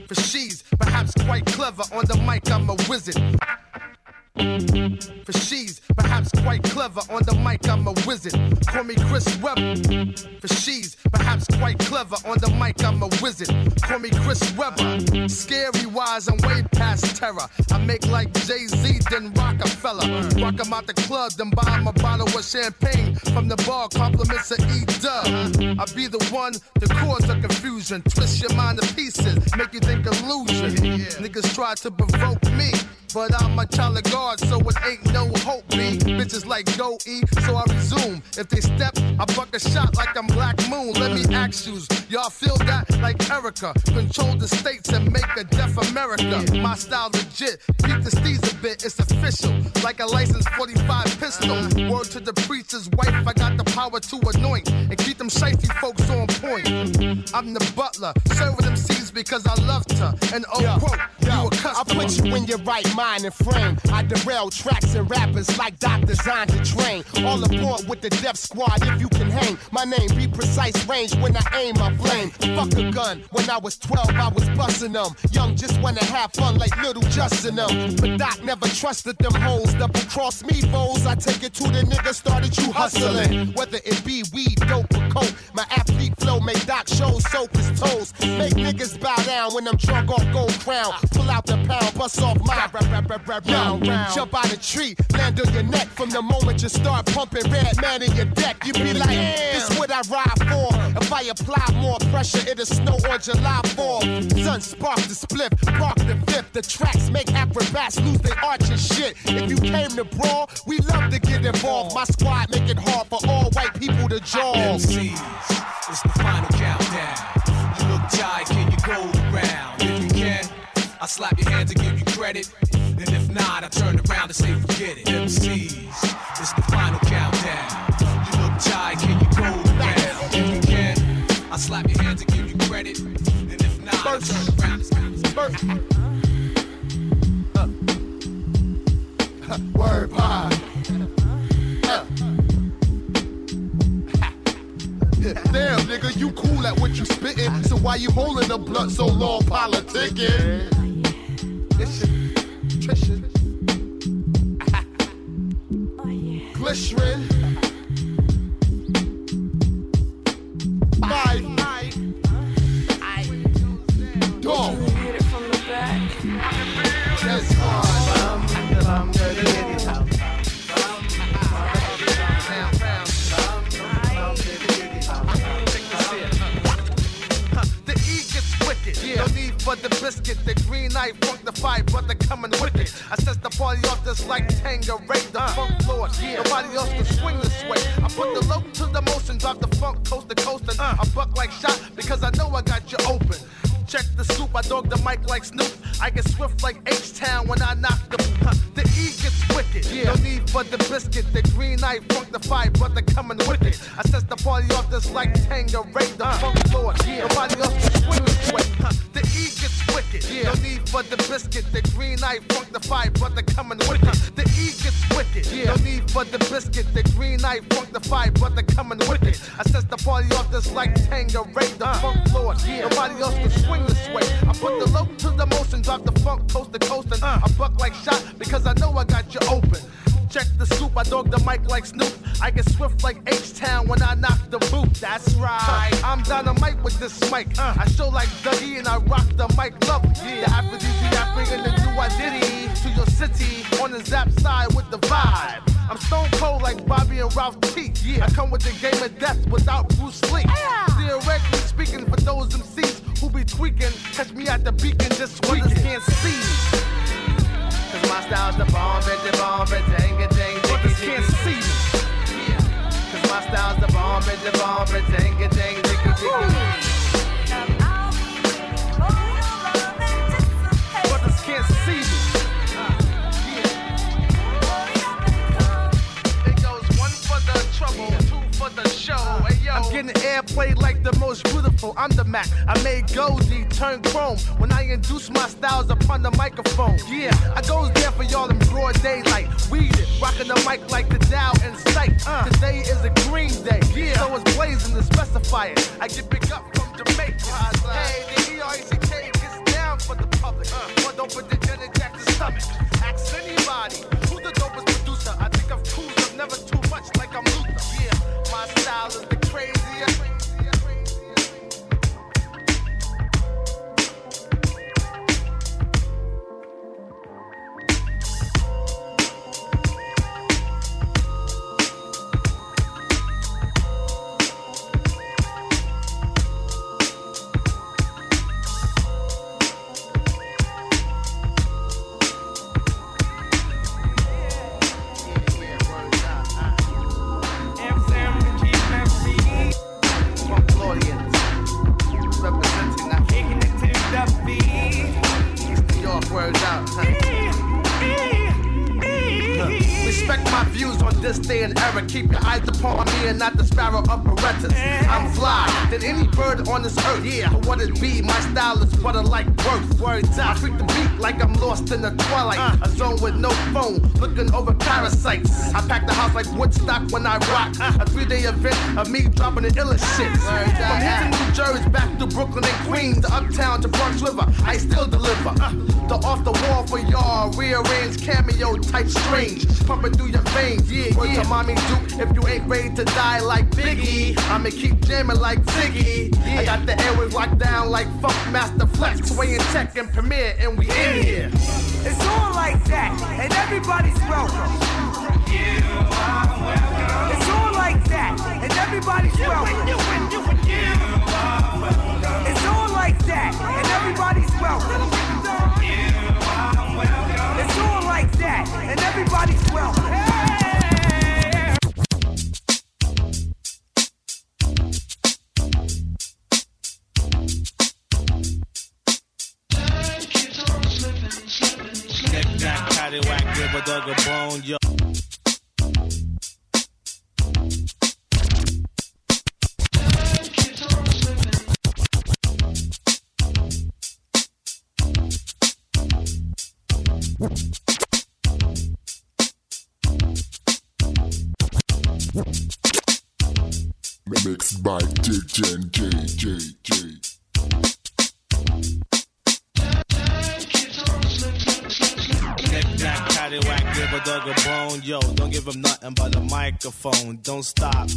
For she's perhaps quite clever. On the mic, I'm a wizard. For she's perhaps quite clever. On the mic, I'm a wizard. Call me Chris Webber. For she's perhaps quite clever. On the mic, I'm a wizard. Call me Chris Webber. Scary wise, I'm way past terror. I make like Jay Z, then Rockefeller. Rock 'em out the club, then buy 'em a bottle of champagne from the bar. Compliments of E Dub. I be the one to cause the confusion. Twist your mind to pieces, make you think illusion. Niggas try to provoke me. But I'm a child of God, so it ain't no hope, me. Bitches like go eat, so I resume. If they step, I buck a shot like I'm Black Moon. Let me ask you, y'all feel that like Erica? Control the states and make a deaf America. My style legit, beat the steez a bit, it's official. Like a licensed 45 pistol. Word to the preacher's wife, I got the power to anoint and keep them shifty folks on point. I'm the butler, serving them seeds because I loved her. And oh, quote, you a I customer. put you in your right mind and frame. I derail tracks and rappers like Doc designed to train. All aboard with the death Squad if you can hang. My name be precise range when I aim my flame. Fuck a gun. When I was 12, I was busting them. Young just wanna have fun like little Justin them. But Doc never trusted them hoes. Double cross me foes. I take it to the nigga started you hustling. Whether it be weed, dope, or coke. My athlete flow make Doc shows soak his toes. Make niggas bow down when I'm drunk off gold crown. Pull out the pound, bust off my rap, rap, rap, rap, round, round. Jump out a tree, land on your neck from the moment you start pumping red man in your deck. You be like, this what I ride for. If I apply more pressure, it'll snow on July 4th. Sun spark the split, park the fifth. The tracks make acrobats lose their arch and shit. If you came to brawl, we love to get involved. My squad make it hard for all white people to jog. MCs, it's the final countdown. You look tired, can you go around? If you can, I slap your hands and give you credit. And if not, I turn around and say forget it. MCs, it's the final countdown. You look tired, can you go around? If you can, I slap your hands and give you credit. And if not, I turn around and say Word pie. Damn, nigga, you cool at what you spittin'. So why you holding the blunt so long politicking? Listen, Trishan. Glycerin. Five. Dog. Yes, The for the biscuit. The green eye funk the fight, brother coming wicked. I set the party off just like Tangeray, the uh. funk lord. Nobody else can swing this way. I put the low to the motion, drop the funk coast to coast, and uh. I buck like shot because I know I got you open. Check the scoop, I dog the mic like Snoop. I get swift like H-Town when I knock the huh, The E gets wicked. No need for the biscuit. The green eye funk the fight, brother coming wicked. I set the party off just like Tangeray, the uh. funk lord. Nobody else can swing this way. Huh, The E gets wicked. No need for the biscuit. The green eye funk the fight, brother coming wicked. The E gets wicked. No need for the biscuit. The green eye funk the fight, brother coming wicked. I set the party off just like Tangeray, the uh. funk lord. Nobody else can swing this way. I put the low to the motion, drop the funk coast to coast, and I buck like shot because I know I got you open. Check the scoop, I dog the mic like Snoop. I get swift like H-Town when I knock the boot. That's right. I'm dynamite with this mic. I show like Dougie and I rock the mic love. The aphrodisiac bringing the new identity to your city on the zap side with the vibe. I'm stone cold like Bobby and Ralph T. I come with the game of death without Bruce Lee. Theoretically speaking, for those MCs who be tweaking, catch me at the beacon just weekend. can't see. Cause my style's the bomb, it, the bomb, it, dang it, dang it, But can't see me. Cause my style's the bomb, it, the bomb, it, dang it, dang it, diggy, diggy. Brothers can't see me. It goes one for the trouble, two for the show. Uh. I'm getting airplay like the most beautiful. I'm the Mac. I made Goldie turn chrome when I induce my styles upon the microphone. Yeah, I goes there for y'all in broad daylight. Weed it, rocking the mic like the Dow in sight. Uh, today is a green day, yeah. So it's blazing to specify it. I get big up from Jamaica. Hey, the E-R-E-C-K gets down for the public. Uh, one don't put the Janet Jackson stomach. Ask anybody who the dopest producer. I think I've cruised up never too much like I'm Luther. Yeah, my style is the to die like Biggie, I'ma keep jamming like Ziggy. I got the airwaves locked down like Funk Master Flex, Sway and Tech and Premiere, and we in here. It's all like that, and everybody's welcome. It's by DJ and JJJ. Knick-knack, give a dog a bone, yo. Don't give him nothing but a microphone. Don't stop,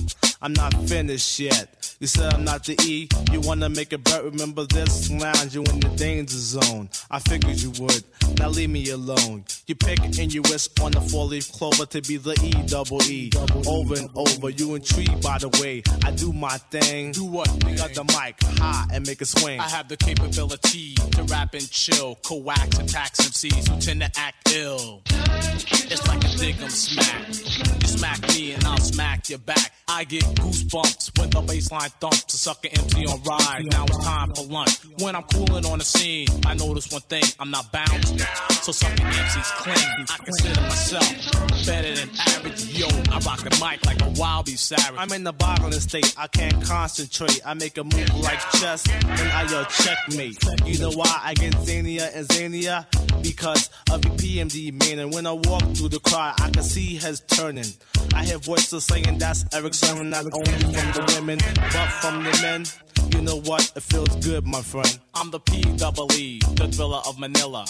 I'm not finished yet. You said I'm not the E, you wanna make it better. Remember this, lounge you in the danger zone. I figured you would, now leave me alone. You pick and you wish on the four leaf clover to be the E double E. Over and over, you intrigued by the way I do my thing. Do what? We got the mic high and make it swing. I have the capability to rap and chill, coax and tax MCs who tend to act ill. It's like a dig 'em smack. You smack me and I'll smack your back. I get goosebumps when the baseline thumps to suck an empty on ride. Now it's time for lunch. When I'm cooling on the scene, I notice one thing, I'm not bounced. So sucking MCs clean. I consider myself better than average. Yo, I rock the mic like a wild beast savage. I'm in the boggling state, I can't concentrate. I make a move like chess, and I yell checkmate. You know why I get zanier and zanier? Because of the PMD man, and when I walk through the crowd, I can see heads turning. I hear voices saying that's Eric Sermon, not only from the women, but from the men. You know what? It feels good, my friend. I'm the P double E, the thriller of Manila.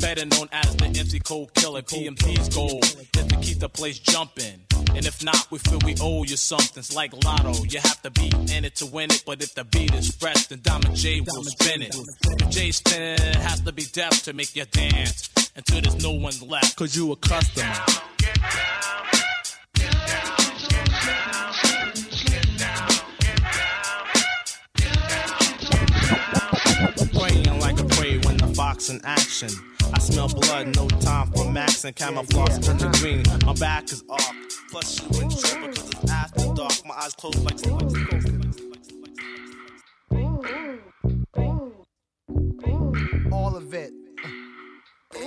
Better known as the MC Cold Killer. PMP's goal is to keep the place jumping. And if not, we feel we owe you something. It's like Lotto. You have to be in it to win it. But if the beat is fresh, then Diamond J will spin it. If J's spinning, it has to be deaf to make you dance. Until there's no one left. Cause you a customer. Praying like a prey when in action. I smell blood, no time for max and camouflage to the green. My back is off. Plus you in trouble because it's after dark. My eyes closed like All of it.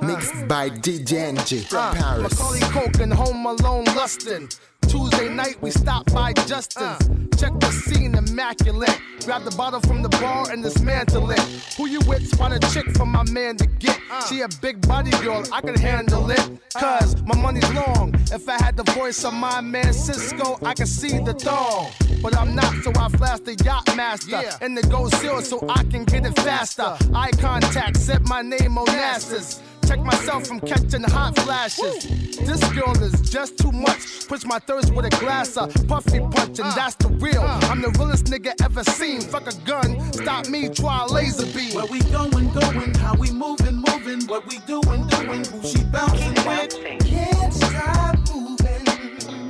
Mixed by DJ NG from Uh, Paris. Macaulay Culkin, Home Alone, Lustin. Tuesday night, we stopped by Justin's. Check the scene, immaculate. Grab the bottle from the bar and dismantle it. Who you with? Spot a chick for my man to get. She a big body girl, I can handle it. Cause my money's long. If I had the voice of my man Cisco, I could see the thong. But I'm not, so I flash the yacht master. And the go seal so I can get it faster. Eye contact, set my name on Nassus. Check myself from catching hot flashes. This girl is just too much. Push my thirst with a glass of puffy punch, and that's the real. I'm the realest nigga ever seen. Fuck a gun, stop me, try a laser beam. Where we going, going, how we moving, moving, what we doing, doing, who she bouncing with. Can't stop moving,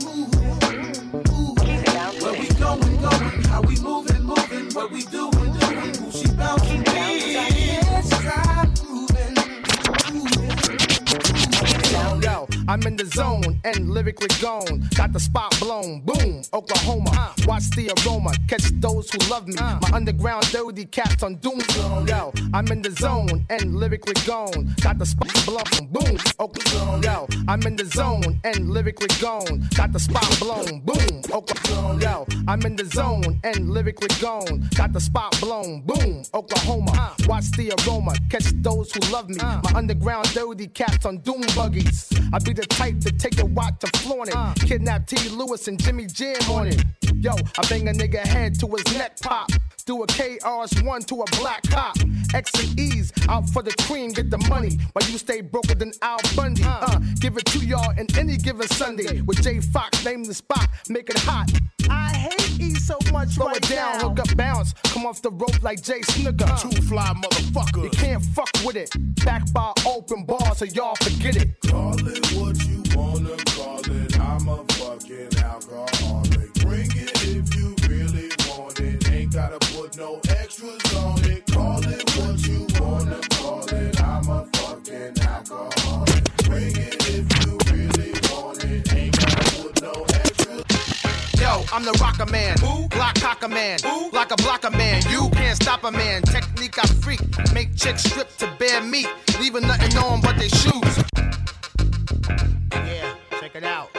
moving, moving. Where we going, going, how we moving, moving, what we doing, doing, who she bouncing with. I'm in the zone and lyrically gone. Got the spot blown. Boom, Oklahoma. Watch the aroma. Catch those who love me. My underground dirty cats on doom. Yo, I'm in the zone and lyrically gone. Got the spot blown. Boom, Oklahoma. Yo, I'm in the zone and lyrically gone. Got the spot blown. Boom, Oklahoma. Yo, I'm in the zone and lyrically gone. Got the spot blown. Boom, Oklahoma. Watch the aroma. Catch those who love me. My underground dirty cats on doom buggies. I be the type to take a watch to flaunt it. Uh. Kidnap T. Lewis and Jimmy Jam on it. Yo, I bang a nigga head to his neck pop. Do a KRS1 to a black cop. X and E's out for the cream, get the money. While you stay broker than Al Bundy. Uh, give it to y'all in any given Sunday. With Jay Fox, name the spot, make it hot. I hate E so much Slow right it down, now. hook up, bounce. Come off the rope like Jay Snooker. Two fly motherfucker. You can't fuck with it. Back by open bar, so y'all forget it. Call it what you wanna call it. I'm a fucking alcoholic. Bring it if you really want it. Ain't gotta put no extras on it. Call it what you wanna call it. I'm a fucking alcoholic. Bring it if you really want it. Ain't gotta put no extras. Yo, I'm the rocker man. Block cocker man. Like a blocker man. You can't stop a man. Technique I freak. Make chicks strip to bare meat. Leaving nothing on but their shoes. Yeah, check it out.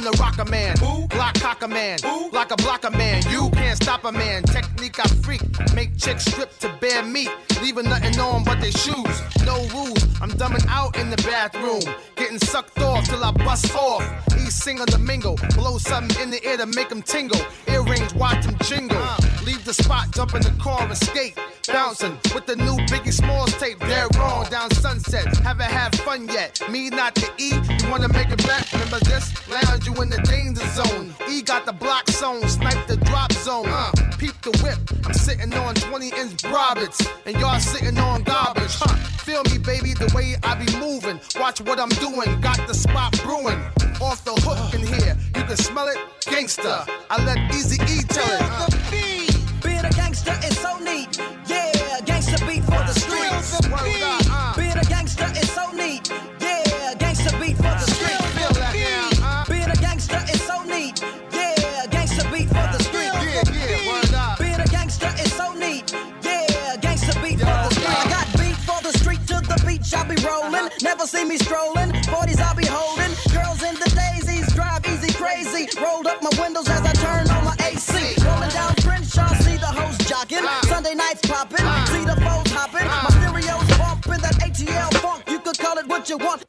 I'm the rocker man. Block cocker man. Like a blocker man. You can't stop a man. Technique I freak. Make chicks strip to bare meat. Leaving nothing on but their shoes. No rules. I'm dumbing out in the bathroom. Getting sucked off till I bust off. East single to mingle. Blow something in the air to make them tingle. Earrings, watch them jingle. Leave the spot, jump in the car and skate. Bouncing with the new Biggie Smalls tape. They're wrong down sunset. Haven't had fun yet. Me not the E. You wanna make it back? Remember this? Lounge you in the danger zone. E got the block zone. Snipe the drop zone. Uh, peep the whip. I'm sitting on 20 inch Brobits. And y'all sitting on garbage. Huh? Feel me, baby, the way I be moving. Watch what I'm doing. Got the spot brewing. Off the hook in here. You can smell it. Gangsta. I let Easy E tell it. Being a gangster is so neat. Rolling. Never see me strolling. 40s I'll be holding. Girls in the daisies drive easy crazy. Rolled up my windows as I turn on my AC. Rolling down Crenshaw, see the host jocking. Sunday nights popping, see the foes hopping. My stereos bumping that ATL funk. You could call it what you want.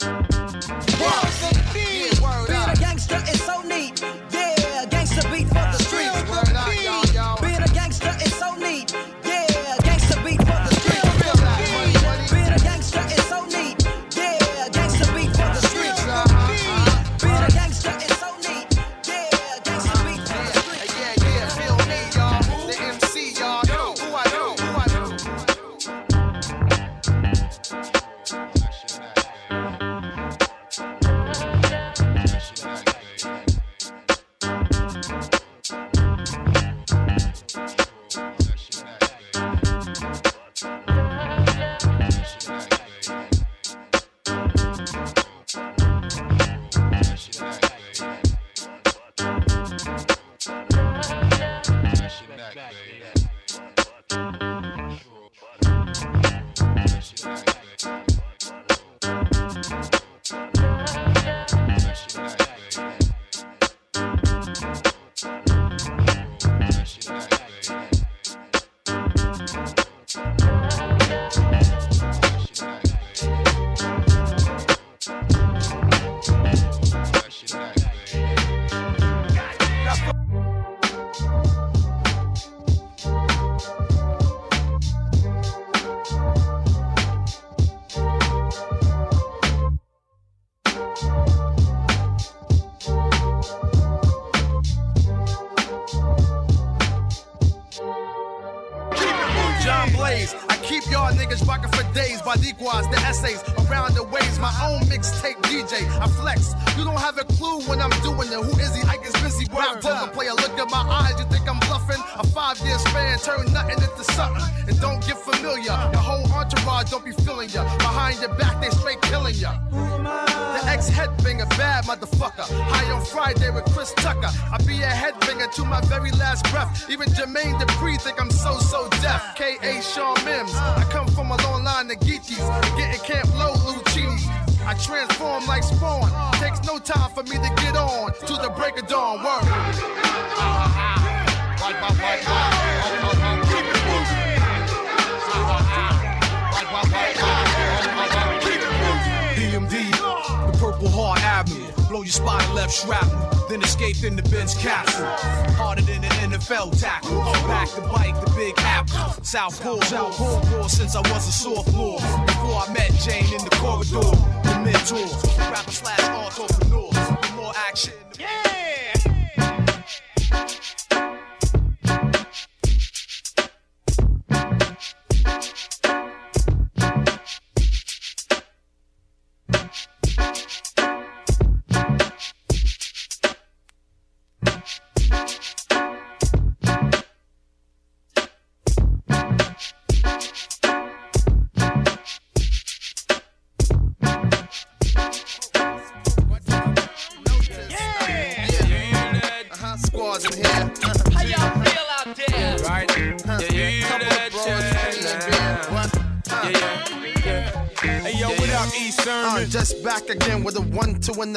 Essays around the ways. My own mixtape DJ, I flex. You don't have a clue when I'm doing it. Who is he? I get busy. Rap poker player, look at my eyes. You think I'm bluffing? A five year span, turn nothing into something. And don't get familiar. The whole entourage don't be feeling ya. Behind your back, they straight killing ya. The ex headbanger, bad motherfucker. High on Friday with Chris Tucker. I be a headbanger to my very last breath. Even Jermaine Dupri think I'm so so deaf. K.A. Sean Mims. I come from a long line Geechees. Getting Camp Low, Lucinis. I transform like spawn. Takes no time for me to get on to the break of dawn. Word. Keep it moving. DMD, the Purple Heart Avenue. Blow your spine left shrapnel, then escape in the Benz capsule. Harder than an NFL tackle. Back the bike, the big apple. Southpaw, Southpaw, since I was a sophomore. Before I met Jane in the corridor. The mentor, rapper slash entrepreneur. The more action. Yeah!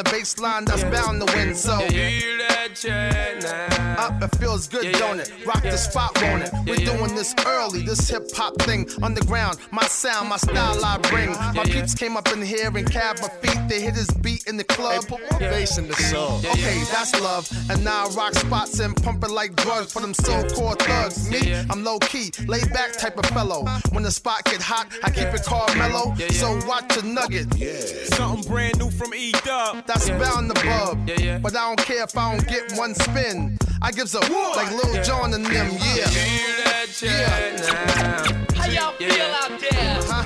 One-two in the baseline that's bound to win. So up, it feels good, don't it? Rock the spot, won't it? We're doing this early, this hip hop thing underground. My sound, my style, I bring. My peeps came up in here and cab my feet. They hit his beat in the club. put more bass in the song. Okay, that's love. And now I rock spots and pump it like drugs for them so-called thugs. Me, I'm low key, laid back type of fellow. When the spot get hot, I keep it called mellow. So watch a nugget. Something brand new from E Dub. That's bound to bub. But I don't care if I don't get one spin. I gives a like Lil Jon and them, yeah. Yeah. How y'all feel out there? Huh?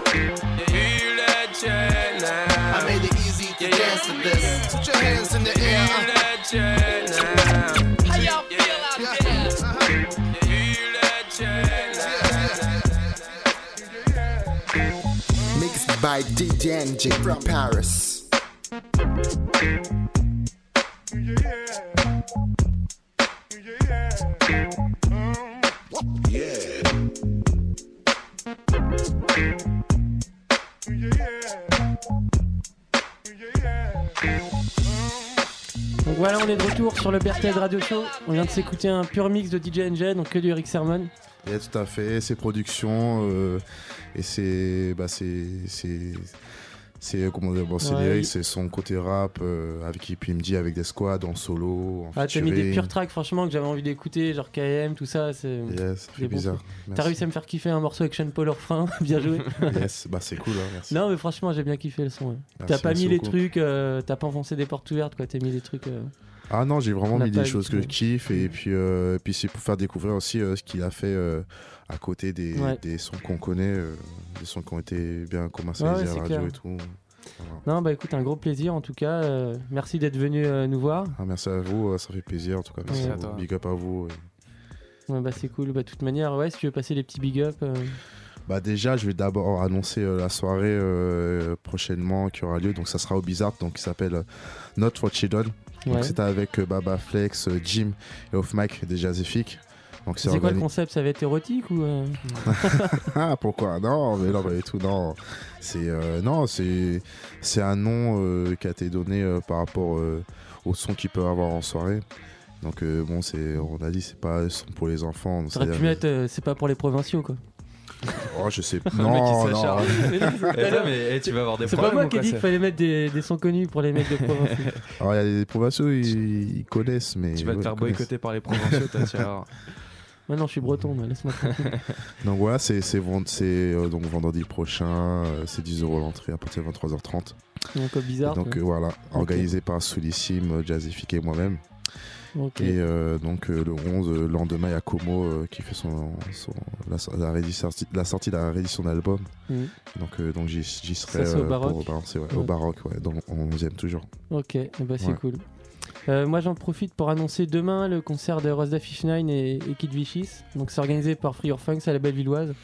I made it easy to dance to this. Put your hands in the air. uh. How y'all feel out there? Mixed by DJ NJ from Paris. Donc voilà, on est de retour sur le Berthez Radio Show. On vient de s'écouter un pur mix de DJ NJ, donc que du Eric Sermon. Yeah, tout à fait, ses productions euh, et c'est bah c'est c'est c'est comment dire bon, c'est Ouais, lyrics, il- c'est son côté rap euh, avec EPMD avec des squads en solo en Ah, t'as mis des purs tracks, franchement, que j'avais envie d'écouter, genre KM, tout ça. C'est Yes, bizarre. T'as réussi à me faire kiffer un morceau avec Sean Paul refrain, [laughs] bien joué. Yes, bah c'est cool, hein, merci. Non, mais franchement, j'ai bien kiffé le son. ouais. T'as pas mis les beaucoup. trucs, euh, t'as pas enfoncé des portes ouvertes, quoi. T'as mis des trucs. euh, Ah non, j'ai vraiment mis des choses que je kiffe et puis, euh, et puis c'est pour faire découvrir aussi euh, ce qu'il a fait euh, à côté des, Ouais. des sons qu'on connaît, des sons qui ont été bien commercialisés Ouais, ouais, à la radio clair. et tout. Non, bah écoute, un gros plaisir en tout cas. merci d'être venu nous voir. Ah, merci à vous, ça fait plaisir en tout cas. Merci Ouais. à vous. Big up à vous. Ouais, bah c'est cool. Bah, de toute manière, ouais, si tu veux passer les petits big up. Bah déjà, je vais d'abord annoncer euh, la soirée euh, prochainement qui aura lieu. Donc ça sera au Bizarre, donc qui s'appelle Not for Children. Ouais. Donc c'est avec euh, Baba Flex, euh, Jim et Off Mic des Jazzifiques. Donc C'est quoi le concept? Ça va être érotique ou euh, [laughs] ah pourquoi? Non, mais non, du tout. Non, c'est euh, non, c'est c'est un nom euh, qui a été donné par rapport au son qu'il peut avoir en soirée. Donc bon, c'est on a dit c'est pas son pour les enfants. C'est pas pour les provinciaux quoi. Oh, je sais. [laughs] Le mec, il Non, non. s'acharne. [laughs] Mais non, c'est Eh, pas- mais, eh, tu vas avoir des C'est pas problèmes moi ou qui ai quoi, dit qu'il ça fallait mettre des, des sons connus pour les mecs de [laughs] province. Alors il y a des provinciaux, ils, ils connaissent, mais Tu vas te ouais, faire ils connaissent. boycotter par les provinciaux, voir. Maintenant, je suis breton, mais laisse-moi tranquille. Donc voilà, c'est c'est vend- c'est, euh, donc vendredi prochain, euh, c'est 10 euros l'entrée à partir de 23h30. Donc, euh, bizarre, Et donc euh, voilà, organisé par Soulissime, Jazzifique et moi-même. Et euh, donc euh, le 11, euh, le lendemain, il y a Como euh, qui fait son, son- la, la, la sortie de la réédition d'album. Mhm. Donc, euh, donc j'y, j'y serai Ça, c'est au euh, Baroque pour ouais, au. Baroque, ouais, dans le 11e toujours. Ok, ben, c'est Ouais. cool. Euh, moi j'en profite pour annoncer demain le concert de Rosda Fish Nine et, et Kid Vichys. Donc c'est organisé par Free Your Funk, c'est à la Bellevilloise.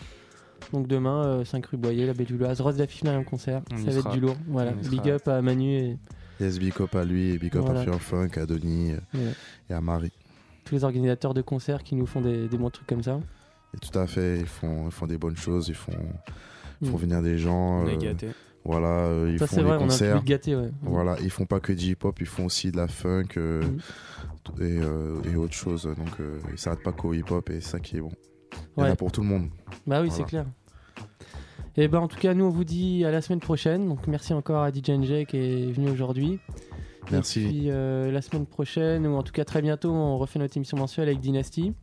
Donc demain, euh, 5 rue Boyer, la Bellevilloise. Rosda Fish Nine en concert, On ça va être du lourd. Voilà, big sera. up à Manu et Yes, big up à lui, et big up Voilà. à Fear Funk, à Denis euh, Ouais. et à Marie. tous les organisateurs de concerts qui nous font des, des bons trucs comme ça. Et tout à fait, ils font, ils font des bonnes choses, ils font, ils font Mm. venir des gens. On est euh, gâtés. Voilà, euh, ils Ça, font c'est des vrai, on a concerts. gâté, ouais. Voilà, ils font pas que du hip-hop, ils font aussi de la funk euh, Mm. et, euh, et autre chose. Donc euh, ils s'arrêtent pas qu'au hip-hop et c'est ça qui est bon. Il y en Ouais. a pour tout le monde. Bah oui, Voilà. c'est clair. Et ben en tout cas, nous on vous dit à la semaine prochaine. Donc merci encore à DJ NJ qui est venu aujourd'hui. Merci. Et puis euh, la semaine prochaine, ou en tout cas très bientôt, on refait notre émission mensuelle avec Dynasty.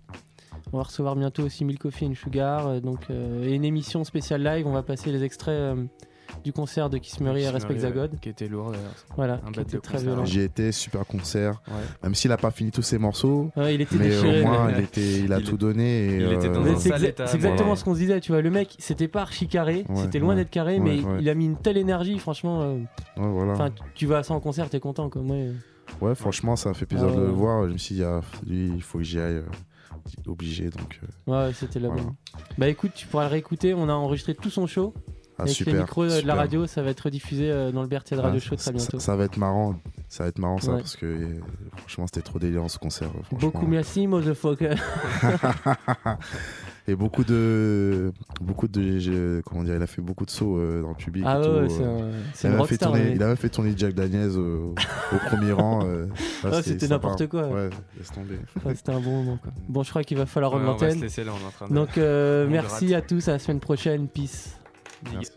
On va recevoir bientôt aussi Milk Coffee and Sugar. euh, donc, euh, et une émission spéciale live. On va passer les extraits du concert de Kiss Murray et Respect Murray, God. Qui était lourd d'ailleurs. Voilà, Un qui était très concert. violent. J'y étais, super concert. Ouais. Même s'il a pas fini tous ses morceaux, Ouais, il était mais déchiré, au moins mais- il, était, il a Il tout donné. Et, il était dans euh, un c'est sale exa- état, c'est exactement voilà. ce qu'on se disait, tu vois. Le mec, c'était pas archi carré, Ouais, c'était loin ouais. d'être carré, Ouais, mais ouais. il a mis une telle énergie, franchement. euh, ouais, voilà. Enfin, tu vas à ça en concert, t'es content, quoi. Moi, euh, Ouais, franchement, ça a fait plaisir Ah de le voir. Je me suis dit, ah, lui, il faut que j'y aille. euh, obligé, donc. euh, ouais, c'était la Voilà. bonne. Bah écoute, tu pourras le réécouter. On a enregistré tout son show. Ah, avec super. les micros euh, de la radio, ça va être diffusé euh, dans le BRT de Radio Ah, Show ça, très bientôt. Ça, va être marrant. Ça va être marrant, ça, Ouais. parce que euh, franchement, c'était trop délirant ce concert. Beaucoup merci, motherfucker. [laughs] Et beaucoup de. Beaucoup de. je- comment dire Il a fait beaucoup de sauts euh, dans le public. Ah et ouais, tout, euh. c'est un- il, une a même fait tourner, il a même fait tourner Jack Daniels au, au premier rang. euh. [laughs] Ah, Ouais, c'était n'importe quoi. Ouais, laisse tomber. C'était un bon moment. Quoi. Bon, je crois qu'il va falloir Ouais, rendre l'antenne. laisser là, on est en train de- Donc, euh, on merci à tous. À la semaine prochaine. Peace. Yes.